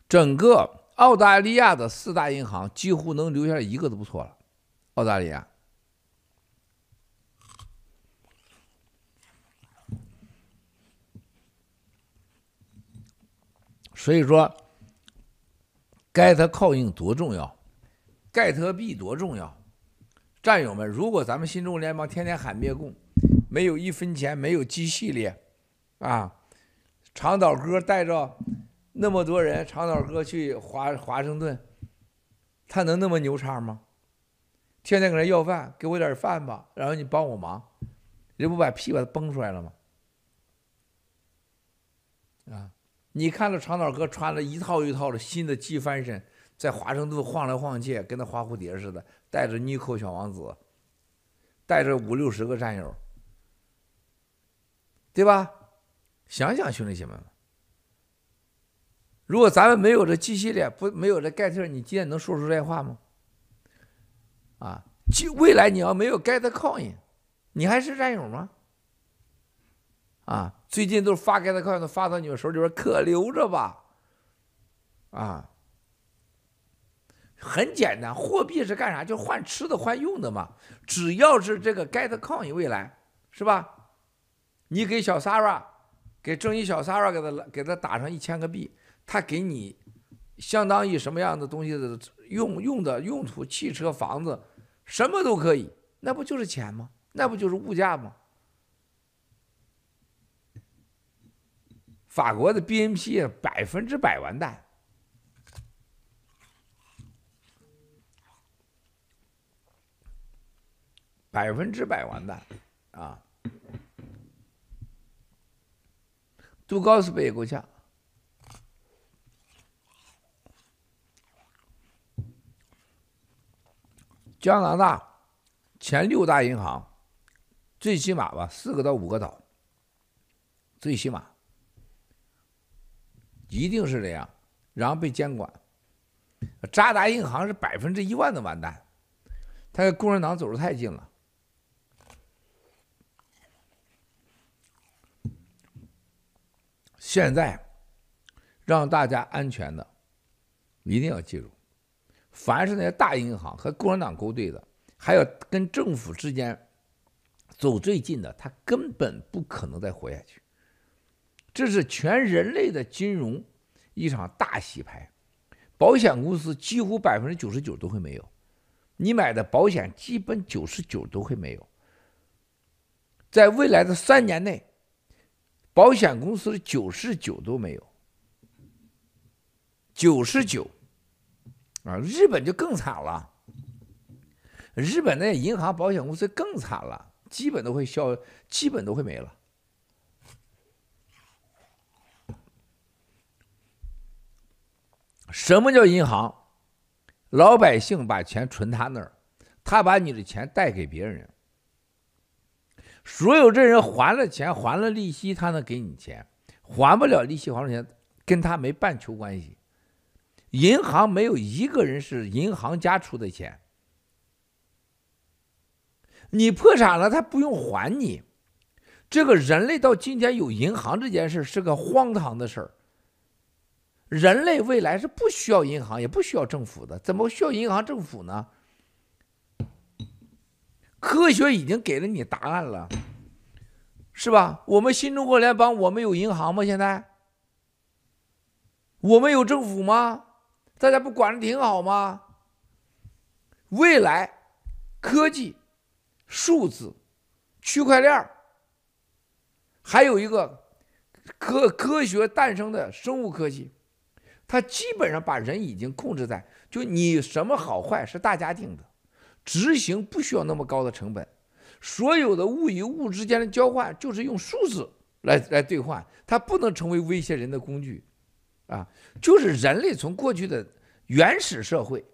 整个澳大利亚的四大银行几乎能留下一个都不错了，澳大利亚。所以说。盖特靠印多重要，盖特币多重要。战友们，如果咱们新中国联邦天天喊灭共，没有一分钱，没有 G 系列，啊，长岛哥带着那么多人，长岛哥去华华盛顿，他能那么牛叉吗？天天跟人要饭，给我点饭吧，然后你帮我忙，人不把屁把他崩出来了吗？啊，你看着长岛哥穿了一套一套的新的机翻身，在华盛顿晃来晃去，跟那花蝴蝶似的，带着妮蔻小王子，带着五六十个战友，对吧？想想兄弟姐妹们，如果咱们没有这机系列，不没有这盖特，你今天能说出这话吗？啊，就未来你要没有 Get Coin，你还是战友吗？啊，最近都是发 Get Coin 都发到你们手里边，可留着吧。啊，很简单，货币是干啥？就换吃的换用的嘛。只要是这个 Get Coin，未来是吧？你给小 Sarah，给正义小 Sarah 给他给他打上一千个币，他给你相当于什么样的东西的？用用的用途，汽车、房子，什么都可以，那不就是钱吗？那不就是物价吗？法国的 BNP 百分之百完蛋，百分之百完蛋啊！杜高斯贝也够呛。加拿大前六大银行，最起码吧，四个到五个倒，最起码一定是这样，然后被监管。渣打银行是百分之一万的完蛋，他跟共产党走得太近了。现在让大家安全的，一定要记住。凡是那些大银行和共产党勾兑的，还有跟政府之间走最近的，他根本不可能再活下去。这是全人类的金融一场大洗牌，保险公司几乎百分之九十九都会没有，你买的保险基本九十九都会没有。在未来的三年内，保险公司的九十九都没有，九十九。啊，日本就更惨了。日本那银行、保险公司更惨了，基本都会消，基本都会没了。什么叫银行？老百姓把钱存他那儿，他把你的钱贷给别人。所有这人还了钱，还了利息，他能给你钱；还不了利息，还了钱，跟他没半球关系。银行没有一个人是银行家出的钱，你破产了，他不用还你。这个人类到今天有银行这件事是个荒唐的事儿。人类未来是不需要银行，也不需要政府的，怎么需要银行政府呢？科学已经给了你答案了，是吧？我们新中国联邦，我们有银行吗？现在我们有政府吗？大家不管的挺好吗？未来科技、数字、区块链，还有一个科科学诞生的生物科技，它基本上把人已经控制在，就你什么好坏是大家定的，执行不需要那么高的成本，所有的物与物之间的交换就是用数字来来兑换，它不能成为威胁人的工具。啊，就是人类从过去的原始社会，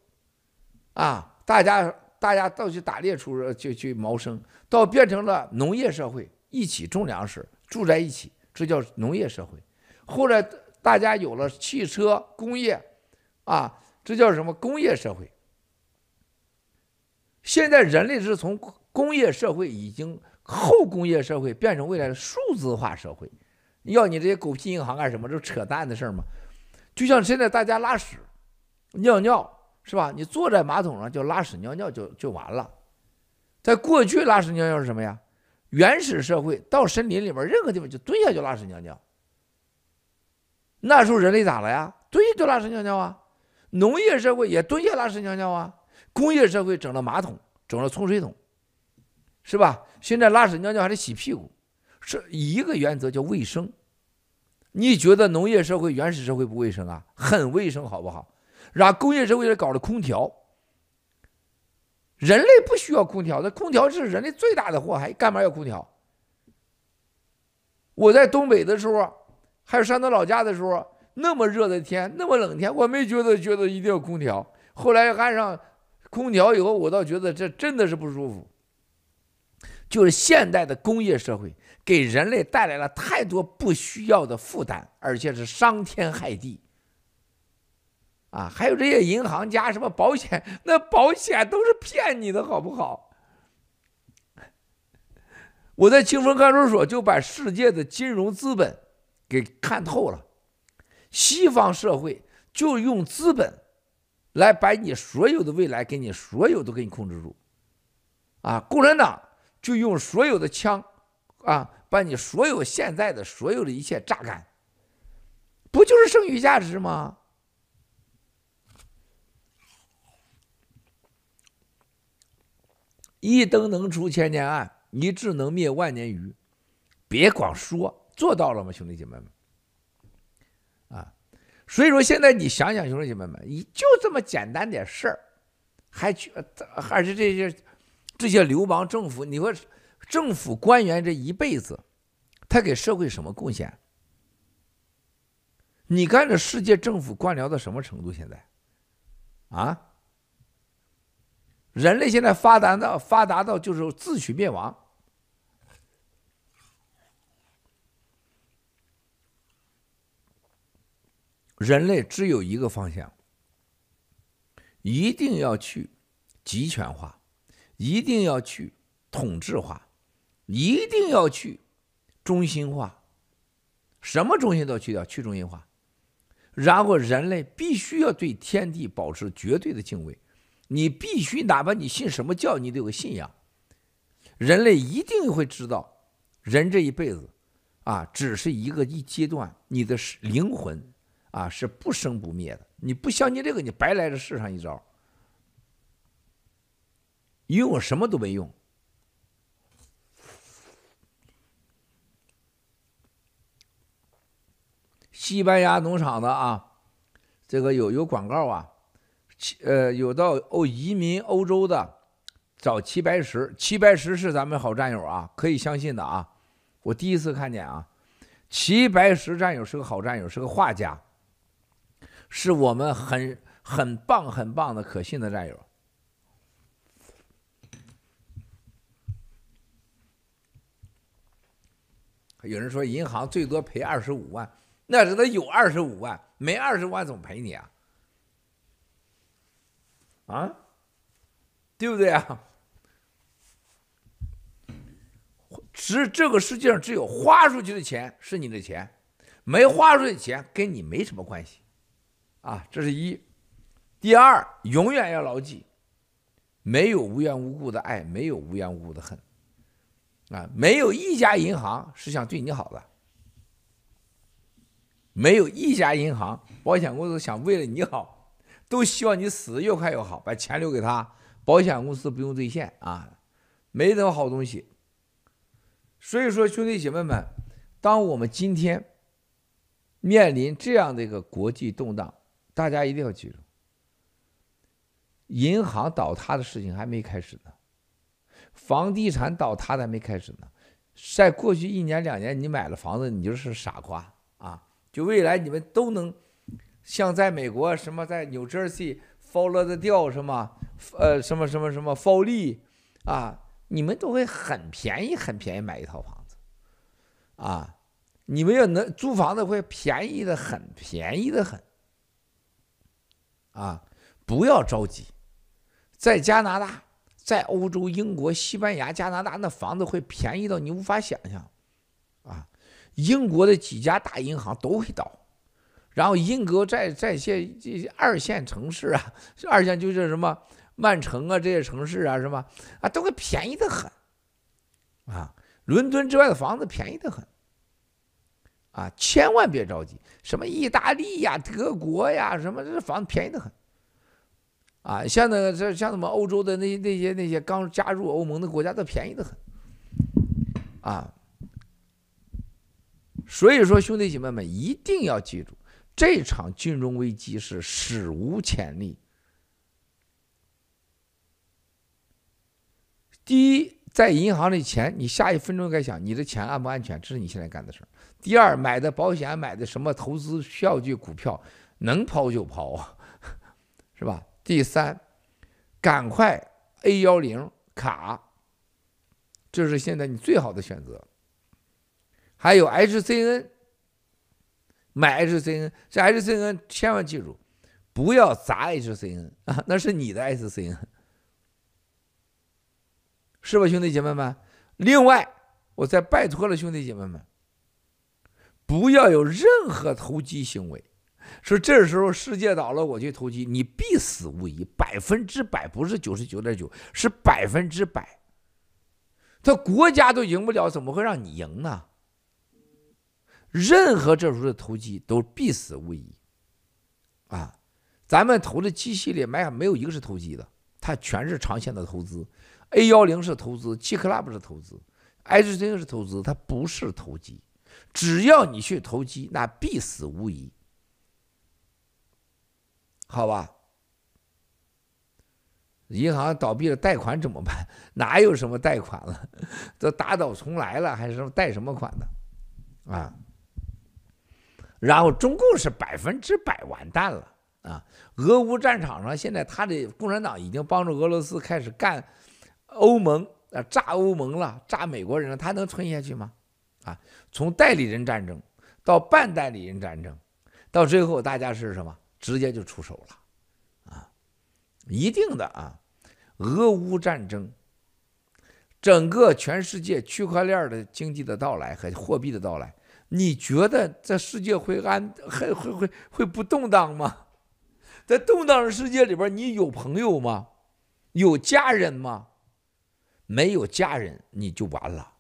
啊，大家大家到去打猎出就去谋生，到变成了农业社会，一起种粮食，住在一起，这叫农业社会。后来大家有了汽车工业，啊，这叫什么工业社会？现在人类是从工业社会已经后工业社会变成未来的数字化社会。要你这些狗屁银行干什么？这扯淡的事儿吗？就像现在大家拉屎、尿尿是吧？你坐在马桶上就拉屎尿尿就就完了。在过去拉屎尿尿是什么呀？原始社会到森林里面任何地方就蹲下就拉屎尿尿。那时候人类咋了呀？蹲下就拉屎尿尿啊。农业社会也蹲下拉屎尿尿啊。工业社会整了马桶，整了冲水桶，是吧？现在拉屎尿尿还得洗屁股，是一个原则叫卫生。你觉得农业社会、原始社会不卫生啊？很卫生，好不好？然后工业社会也搞了空调，人类不需要空调，那空调是人类最大的祸害，干嘛要空调？我在东北的时候，还有山东老家的时候，那么热的天，那么冷天，我没觉得觉得一定要空调。后来安上空调以后，我倒觉得这真的是不舒服。就是现代的工业社会给人类带来了太多不需要的负担，而且是伤天害地。啊，还有这些银行家什么保险，那保险都是骗你的，好不好？我在清风看守所就把世界的金融资本给看透了。西方社会就用资本来把你所有的未来给你所有都给你控制住。啊，共产党。就用所有的枪，啊，把你所有现在的所有的一切榨干，不就是剩余价值吗？一灯能除千年暗，一智能灭万年愚。别光说，做到了吗，兄弟姐妹们？啊，所以说现在你想想，兄弟姐妹们，你就这么简单点事儿，还去，还是这些。这些流氓政府，你说政府官员这一辈子，他给社会什么贡献？你看这世界政府官僚到什么程度？现在，啊，人类现在发达到发达到就是自取灭亡。人类只有一个方向，一定要去集权化。一定要去统治化，一定要去中心化，什么中心都要去掉，去中心化。然后人类必须要对天地保持绝对的敬畏，你必须哪怕你信什么教，你都有个信仰。人类一定会知道，人这一辈子啊，只是一个一阶段，你的灵魂啊是不生不灭的。你不相信这个，你白来这世上一遭。用什么都没用。西班牙农场的啊，这个有有广告啊，呃，有到欧移民欧洲的找齐白石，齐白石是咱们好战友啊，可以相信的啊。我第一次看见啊，齐白石战友是个好战友，是个画家，是我们很很棒很棒的可信的战友。有人说银行最多赔二十五万，那是他有二十五万，没二十万怎么赔你啊？啊，对不对啊？只这个世界上只有花出去的钱是你的钱，没花出去的钱跟你没什么关系，啊，这是一。第二，永远要牢记，没有无缘无故的爱，没有无缘无故的恨。啊，没有一家银行是想对你好的，没有一家银行、保险公司想为了你好，都希望你死的越快越好，把钱留给他，保险公司不用兑现啊，没什么好东西。所以说，兄弟姐妹们，当我们今天面临这样的一个国际动荡，大家一定要记住，银行倒塌的事情还没开始呢。房地产倒塌的还没开始呢，在过去一年两年，你买了房子，你就是傻瓜啊！就未来你们都能像在美国什么在 New Jersey Fort Lauderdale 什么呃什么什么什么 Fall 利啊，你们都会很便宜很便宜买一套房子啊！你们要能租房子会便宜的很，便宜的很啊！不要着急，在加拿大。在欧洲、英国、西班牙、加拿大，那房子会便宜到你无法想象，啊！英国的几家大银行都会倒，然后英国在在些这二线城市啊，二线就是什么曼城啊这些城市啊，什么啊都会便宜的很，啊！伦敦之外的房子便宜的很，啊，千万别着急。什么意大利呀、德国呀，什么这房子便宜的很。啊，像那个这像什么欧洲的那些那些那些刚加入欧盟的国家都便宜的很。啊，所以说兄弟姐妹们一定要记住，这场金融危机是史无前例。第一，在银行里钱，你下一分钟该想你的钱安不安全，这是你现在干的事儿。第二，买的保险，买的什么投资票据、股票，能抛就抛，是吧？第三，赶快 A 幺零卡，这是现在你最好的选择。还有 HCN，买 HCN，这 HCN 千万记住，不要砸 HCN 啊，那是你的 HCN。是吧，兄弟姐妹们？另外，我再拜托了兄弟姐妹们，不要有任何投机行为。说这时候世界倒了，我去投机，你必死无疑，百分之百，不是九十九点九，是百分之百。他国家都赢不了，怎么会让你赢呢？任何这时候的投机都必死无疑。啊，咱们投的机系列买没有一个是投机的，它全是长线的投资。A 幺零是投资，G Club 是投资 hc 是投资，它不是投机。只要你去投机，那必死无疑。好吧？银行倒闭了，贷款怎么办？哪有什么贷款了？都打倒重来了，还是什么贷什么款的？啊？然后中共是百分之百完蛋了啊！俄乌战场上，现在他的共产党已经帮助俄罗斯开始干。欧盟啊，炸欧盟了，炸美国人了，他能吞下去吗？啊，从代理人战争到半代理人战争，到最后大家是什么？直接就出手了，啊，一定的啊。俄乌战争，整个全世界区块链的经济的到来和货币的到来，你觉得这世界会安会会会会不动荡吗？在动荡的世界里边，你有朋友吗？有家人吗？没有家人你就完了。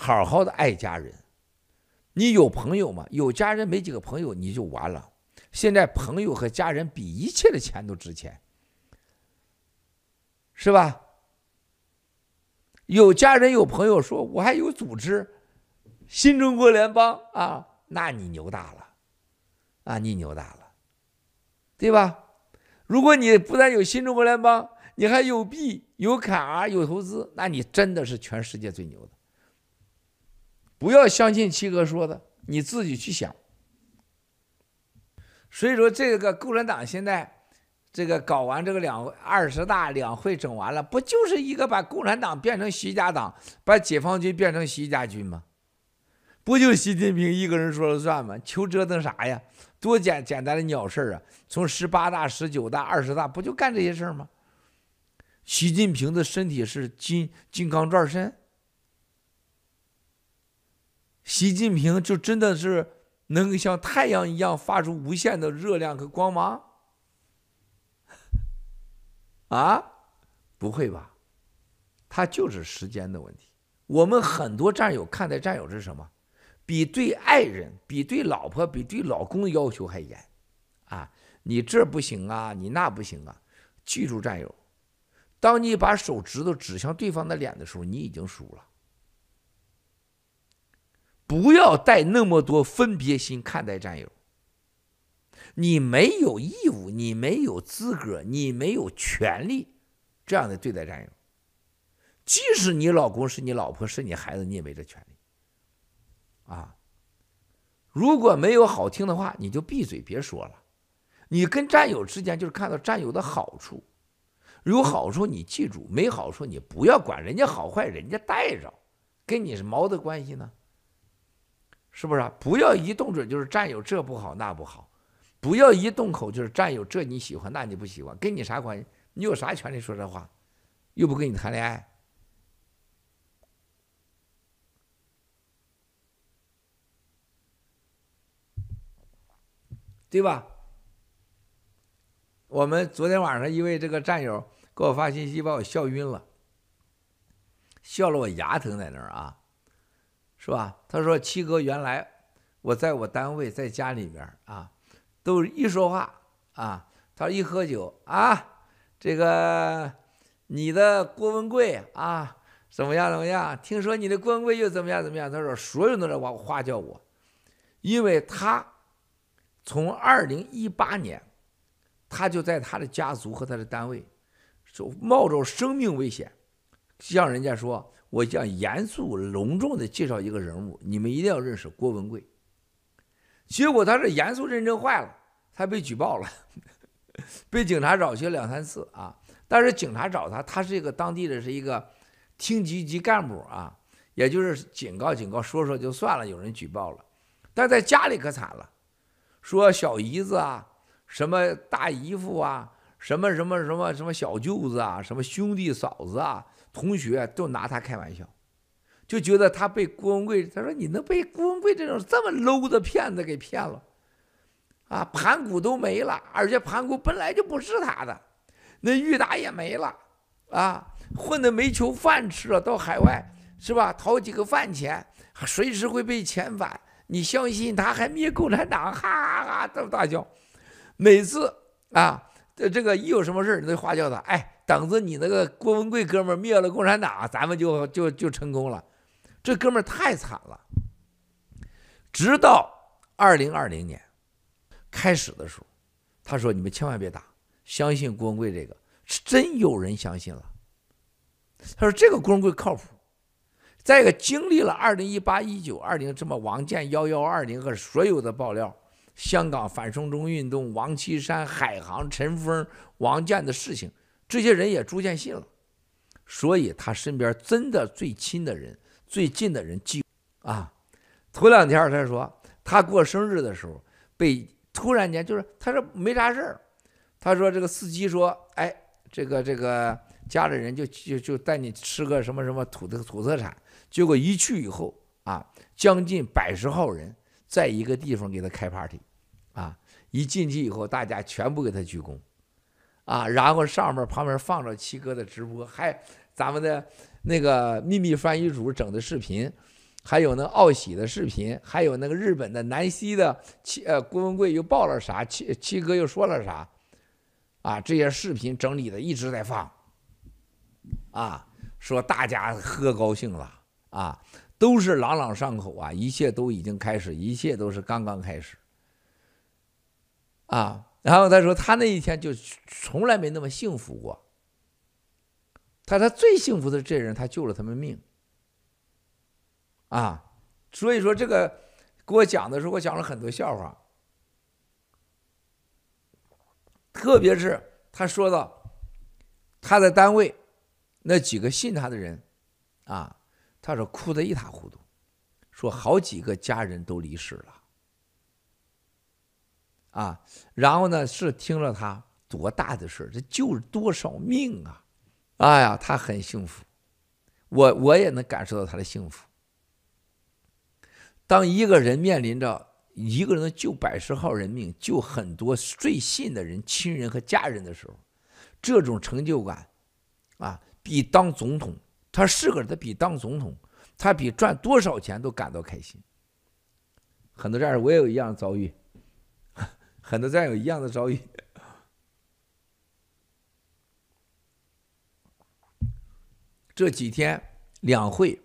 好好的爱家人。你有朋友吗？有家人没几个朋友你就完了。现在朋友和家人比一切的钱都值钱，是吧？有家人有朋友说，我还有组织，新中国联邦啊，那你牛大了，啊，你牛大了，对吧？如果你不但有新中国联邦，你还有币、有卡、有投资，那你真的是全世界最牛的。不要相信七哥说的，你自己去想。所以说，这个共产党现在这个搞完这个两二十大两会整完了，不就是一个把共产党变成习家党，把解放军变成习家军吗？不就习近平一个人说了算吗？求折腾啥呀？多简简单的鸟事啊！从十八大、十九大、二十大，不就干这些事儿吗？习近平的身体是金金刚钻身，习近平就真的是能像太阳一样发出无限的热量和光芒？啊，不会吧？他就是时间的问题。我们很多战友看待战友是什么？比对爱人、比对老婆、比对老公的要求还严啊！你这不行啊，你那不行啊！记住，战友。当你把手指头指向对方的脸的时候，你已经输了。不要带那么多分别心看待战友。你没有义务，你没有资格，你没有权利这样的对待战友。即使你老公是你老婆，是你孩子，你也没这权利。啊，如果没有好听的话，你就闭嘴别说了。你跟战友之间就是看到战友的好处。有好处你记住，没好处你不要管人家好坏，人家带着，跟你是毛的关系呢？是不是啊？不要一动嘴就是战友这不好那不好，不要一动口就是战友这你喜欢那你不喜欢，跟你啥关系？你有啥权利说这话？又不跟你谈恋爱，对吧？我们昨天晚上一位这个战友给我发信息，把我笑晕了，笑了我牙疼在那儿啊。是吧？他说七哥原来我在我单位在家里边啊，都一说话啊，他一喝酒啊，这个你的郭文贵啊怎么样怎么样？听说你的郭文贵又怎么样怎么样？他说所有人都在往花叫我，因为他从二零一八年。他就在他的家族和他的单位，就冒着生命危险，向人家说：“我将严肃隆重地介绍一个人物，你们一定要认识郭文贵。”结果他是严肃认真坏了，他被举报了，被警察找去两三次啊。但是警察找他，他是一个当地的是一个厅级级干部啊，也就是警告警告说说就算了，有人举报了，但在家里可惨了，说小姨子啊。什么大姨夫啊，什么什么什么什么小舅子啊，什么兄弟嫂子啊，同学都拿他开玩笑，就觉得他被郭文贵，他说你能被郭文贵这种这么 low 的骗子给骗了，啊，盘古都没了，而且盘古本来就不是他的，那裕达也没了，啊，混的没球饭吃了，到海外是吧，讨几个饭钱，随时会被遣返，你相信他还灭共产党，哈哈哈都大笑。每次啊，这这个一有什么事儿，你都花叫他，哎，等着你那个郭文贵哥们灭了共产党，咱们就就就成功了。这哥们太惨了。直到二零二零年开始的时候，他说：“你们千万别打，相信郭文贵这个是真有人相信了。”他说：“这个郭文贵靠谱。”再一个，经历了二零一八、一九、二零这么王建幺幺二零和所有的爆料。香港反送中运动、王岐山、海航、陈峰、王建的事情，这些人也逐渐信了，所以他身边真的最亲的人、最近的人记啊。头两天他说他过生日的时候被突然间就是他说没啥事儿，他说这个司机说哎这个这个家里人就就就带你吃个什么什么土特土特产，结果一去以后啊将近百十号人在一个地方给他开 party。啊！一进去以后，大家全部给他鞠躬，啊！然后上面旁边放着七哥的直播，还咱们的那个秘密翻译组整的视频，还有那奥喜的视频，还有那个日本的南希的七呃郭文贵又报了啥，七七哥又说了啥，啊！这些视频整理的一直在放，啊！说大家喝高兴了啊，都是朗朗上口啊，一切都已经开始，一切都是刚刚开始。啊，然后他说他那一天就从来没那么幸福过。他他最幸福的这人，他救了他们命。啊，所以说这个给我讲的时候，我讲了很多笑话。特别是他说到他的单位那几个信他的人，啊，他说哭得一塌糊涂，说好几个家人都离世了。啊，然后呢，是听了他多大的事儿，这救了多少命啊！哎呀，他很幸福，我我也能感受到他的幸福。当一个人面临着一个人救百十号人命，救很多最信的人、亲人和家人的时候，这种成就感，啊，比当总统，他是个，他比当总统，他比赚多少钱都感到开心。很多战士，我也有一样的遭遇。很多战友一样的遭遇。这几天两会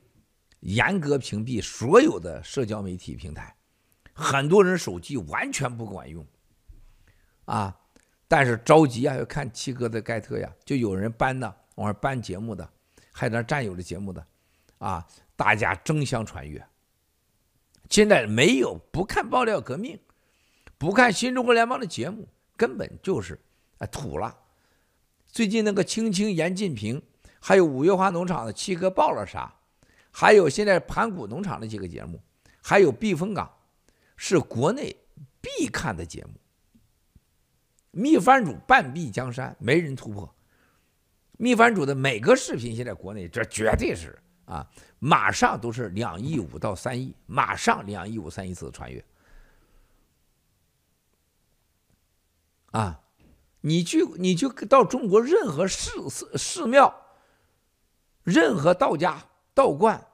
严格屏蔽所有的社交媒体平台，很多人手机完全不管用，啊，但是着急啊，要看七哥的盖特呀，就有人搬的往上搬节目的，还有那战友的节目的，啊，大家争相传阅。现在没有不看爆料革命。不看新中国联邦的节目，根本就是啊土了。最近那个青青严进平，还有五月花农场的七哥报了啥？还有现在盘古农场的几个节目，还有避风港，是国内必看的节目。秘番主半壁江山，没人突破。秘番主的每个视频，现在国内这绝对是啊，马上都是两亿五到三亿，马上两亿五三亿次的穿越。啊，你去，你去到中国任何寺寺寺庙，任何道家道观，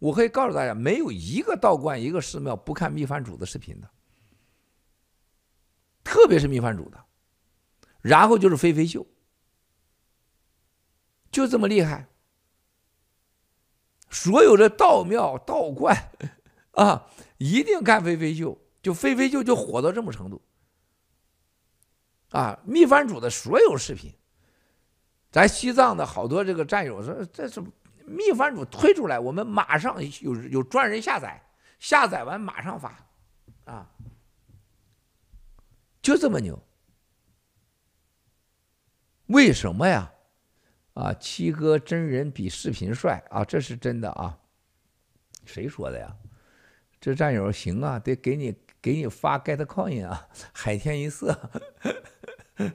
我可以告诉大家，没有一个道观、一个寺庙不看秘饭主的视频的，特别是秘饭主的，然后就是飞飞秀，就这么厉害。所有的道庙、道观 啊，一定看飞飞秀，就飞飞秀就火到这么程度。啊，秘范主的所有视频，咱西藏的好多这个战友说，这是秘范主推出来，我们马上有有专人下载，下载完马上发，啊，就这么牛。为什么呀？啊，七哥真人比视频帅啊，这是真的啊。谁说的呀？这战友行啊，得给你给你发 get coin 啊，海天一色。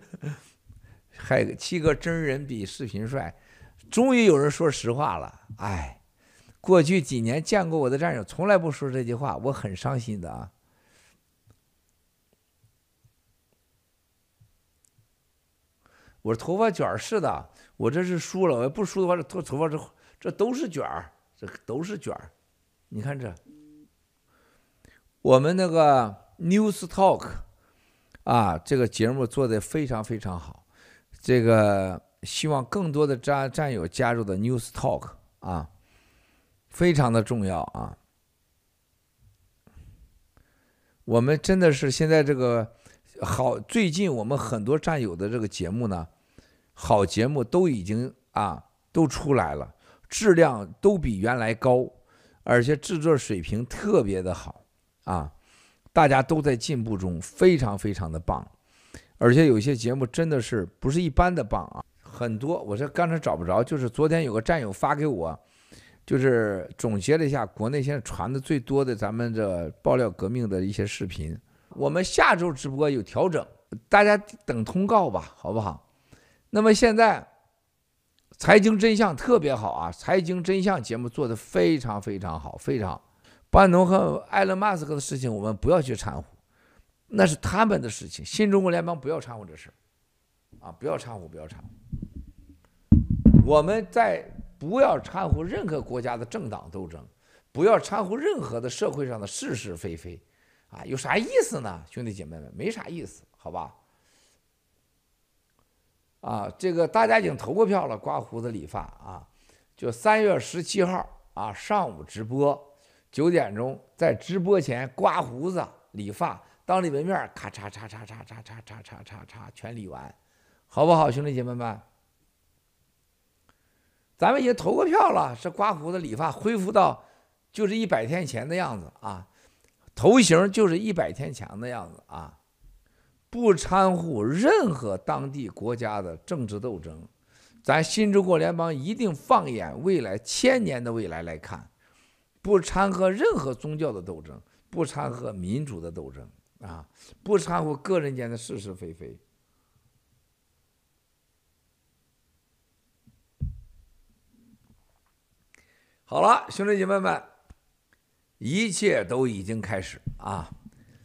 海七哥真人比视频帅，终于有人说实话了。哎，过去几年见过我的战友从来不说这句话，我很伤心的啊。我头发卷是的，我这是梳了，我不梳的话，这头头发这这都是卷这都是卷，你看这，我们那个 News Talk 啊，这个节目做得非常非常好，这个希望更多的战战友加入的 News Talk 啊，非常的重要啊，我们真的是现在这个好，最近我们很多战友的这个节目呢。好节目都已经啊都出来了，质量都比原来高，而且制作水平特别的好啊，大家都在进步中，非常非常的棒，而且有些节目真的是不是一般的棒啊，很多我这刚才找不着，就是昨天有个战友发给我，就是总结了一下国内现在传的最多的咱们这爆料革命的一些视频，我们下周直播有调整，大家等通告吧，好不好？那么现在，财经真相特别好啊！财经真相节目做得非常非常好，非常。班农和埃隆·马斯克的事情，我们不要去掺和，那是他们的事情。新中国联邦不要掺和这事儿啊，不要掺和，不要掺和。我们在不要掺和任何国家的政党斗争，不要掺和任何的社会上的是是非非，啊，有啥意思呢？兄弟姐妹们，没啥意思，好吧？啊，这个大家已经投过票了，刮胡子理发啊，就三月十七号啊上午直播，九点钟在直播前刮胡子理发，当你们面咔嚓嚓嚓嚓嚓嚓嚓嚓嚓嚓全理完，好不好，兄弟姐妹们？咱们已经投过票了，是刮胡子理发恢复到就是一百天前的样子啊，头型就是一百天前的样子啊。不掺和任何当地国家的政治斗争，咱新中国联邦一定放眼未来千年的未来来看，不掺和任何宗教的斗争，不掺和民主的斗争啊，不掺和个人间的是是非非。好了，兄弟姐妹们，一切都已经开始啊。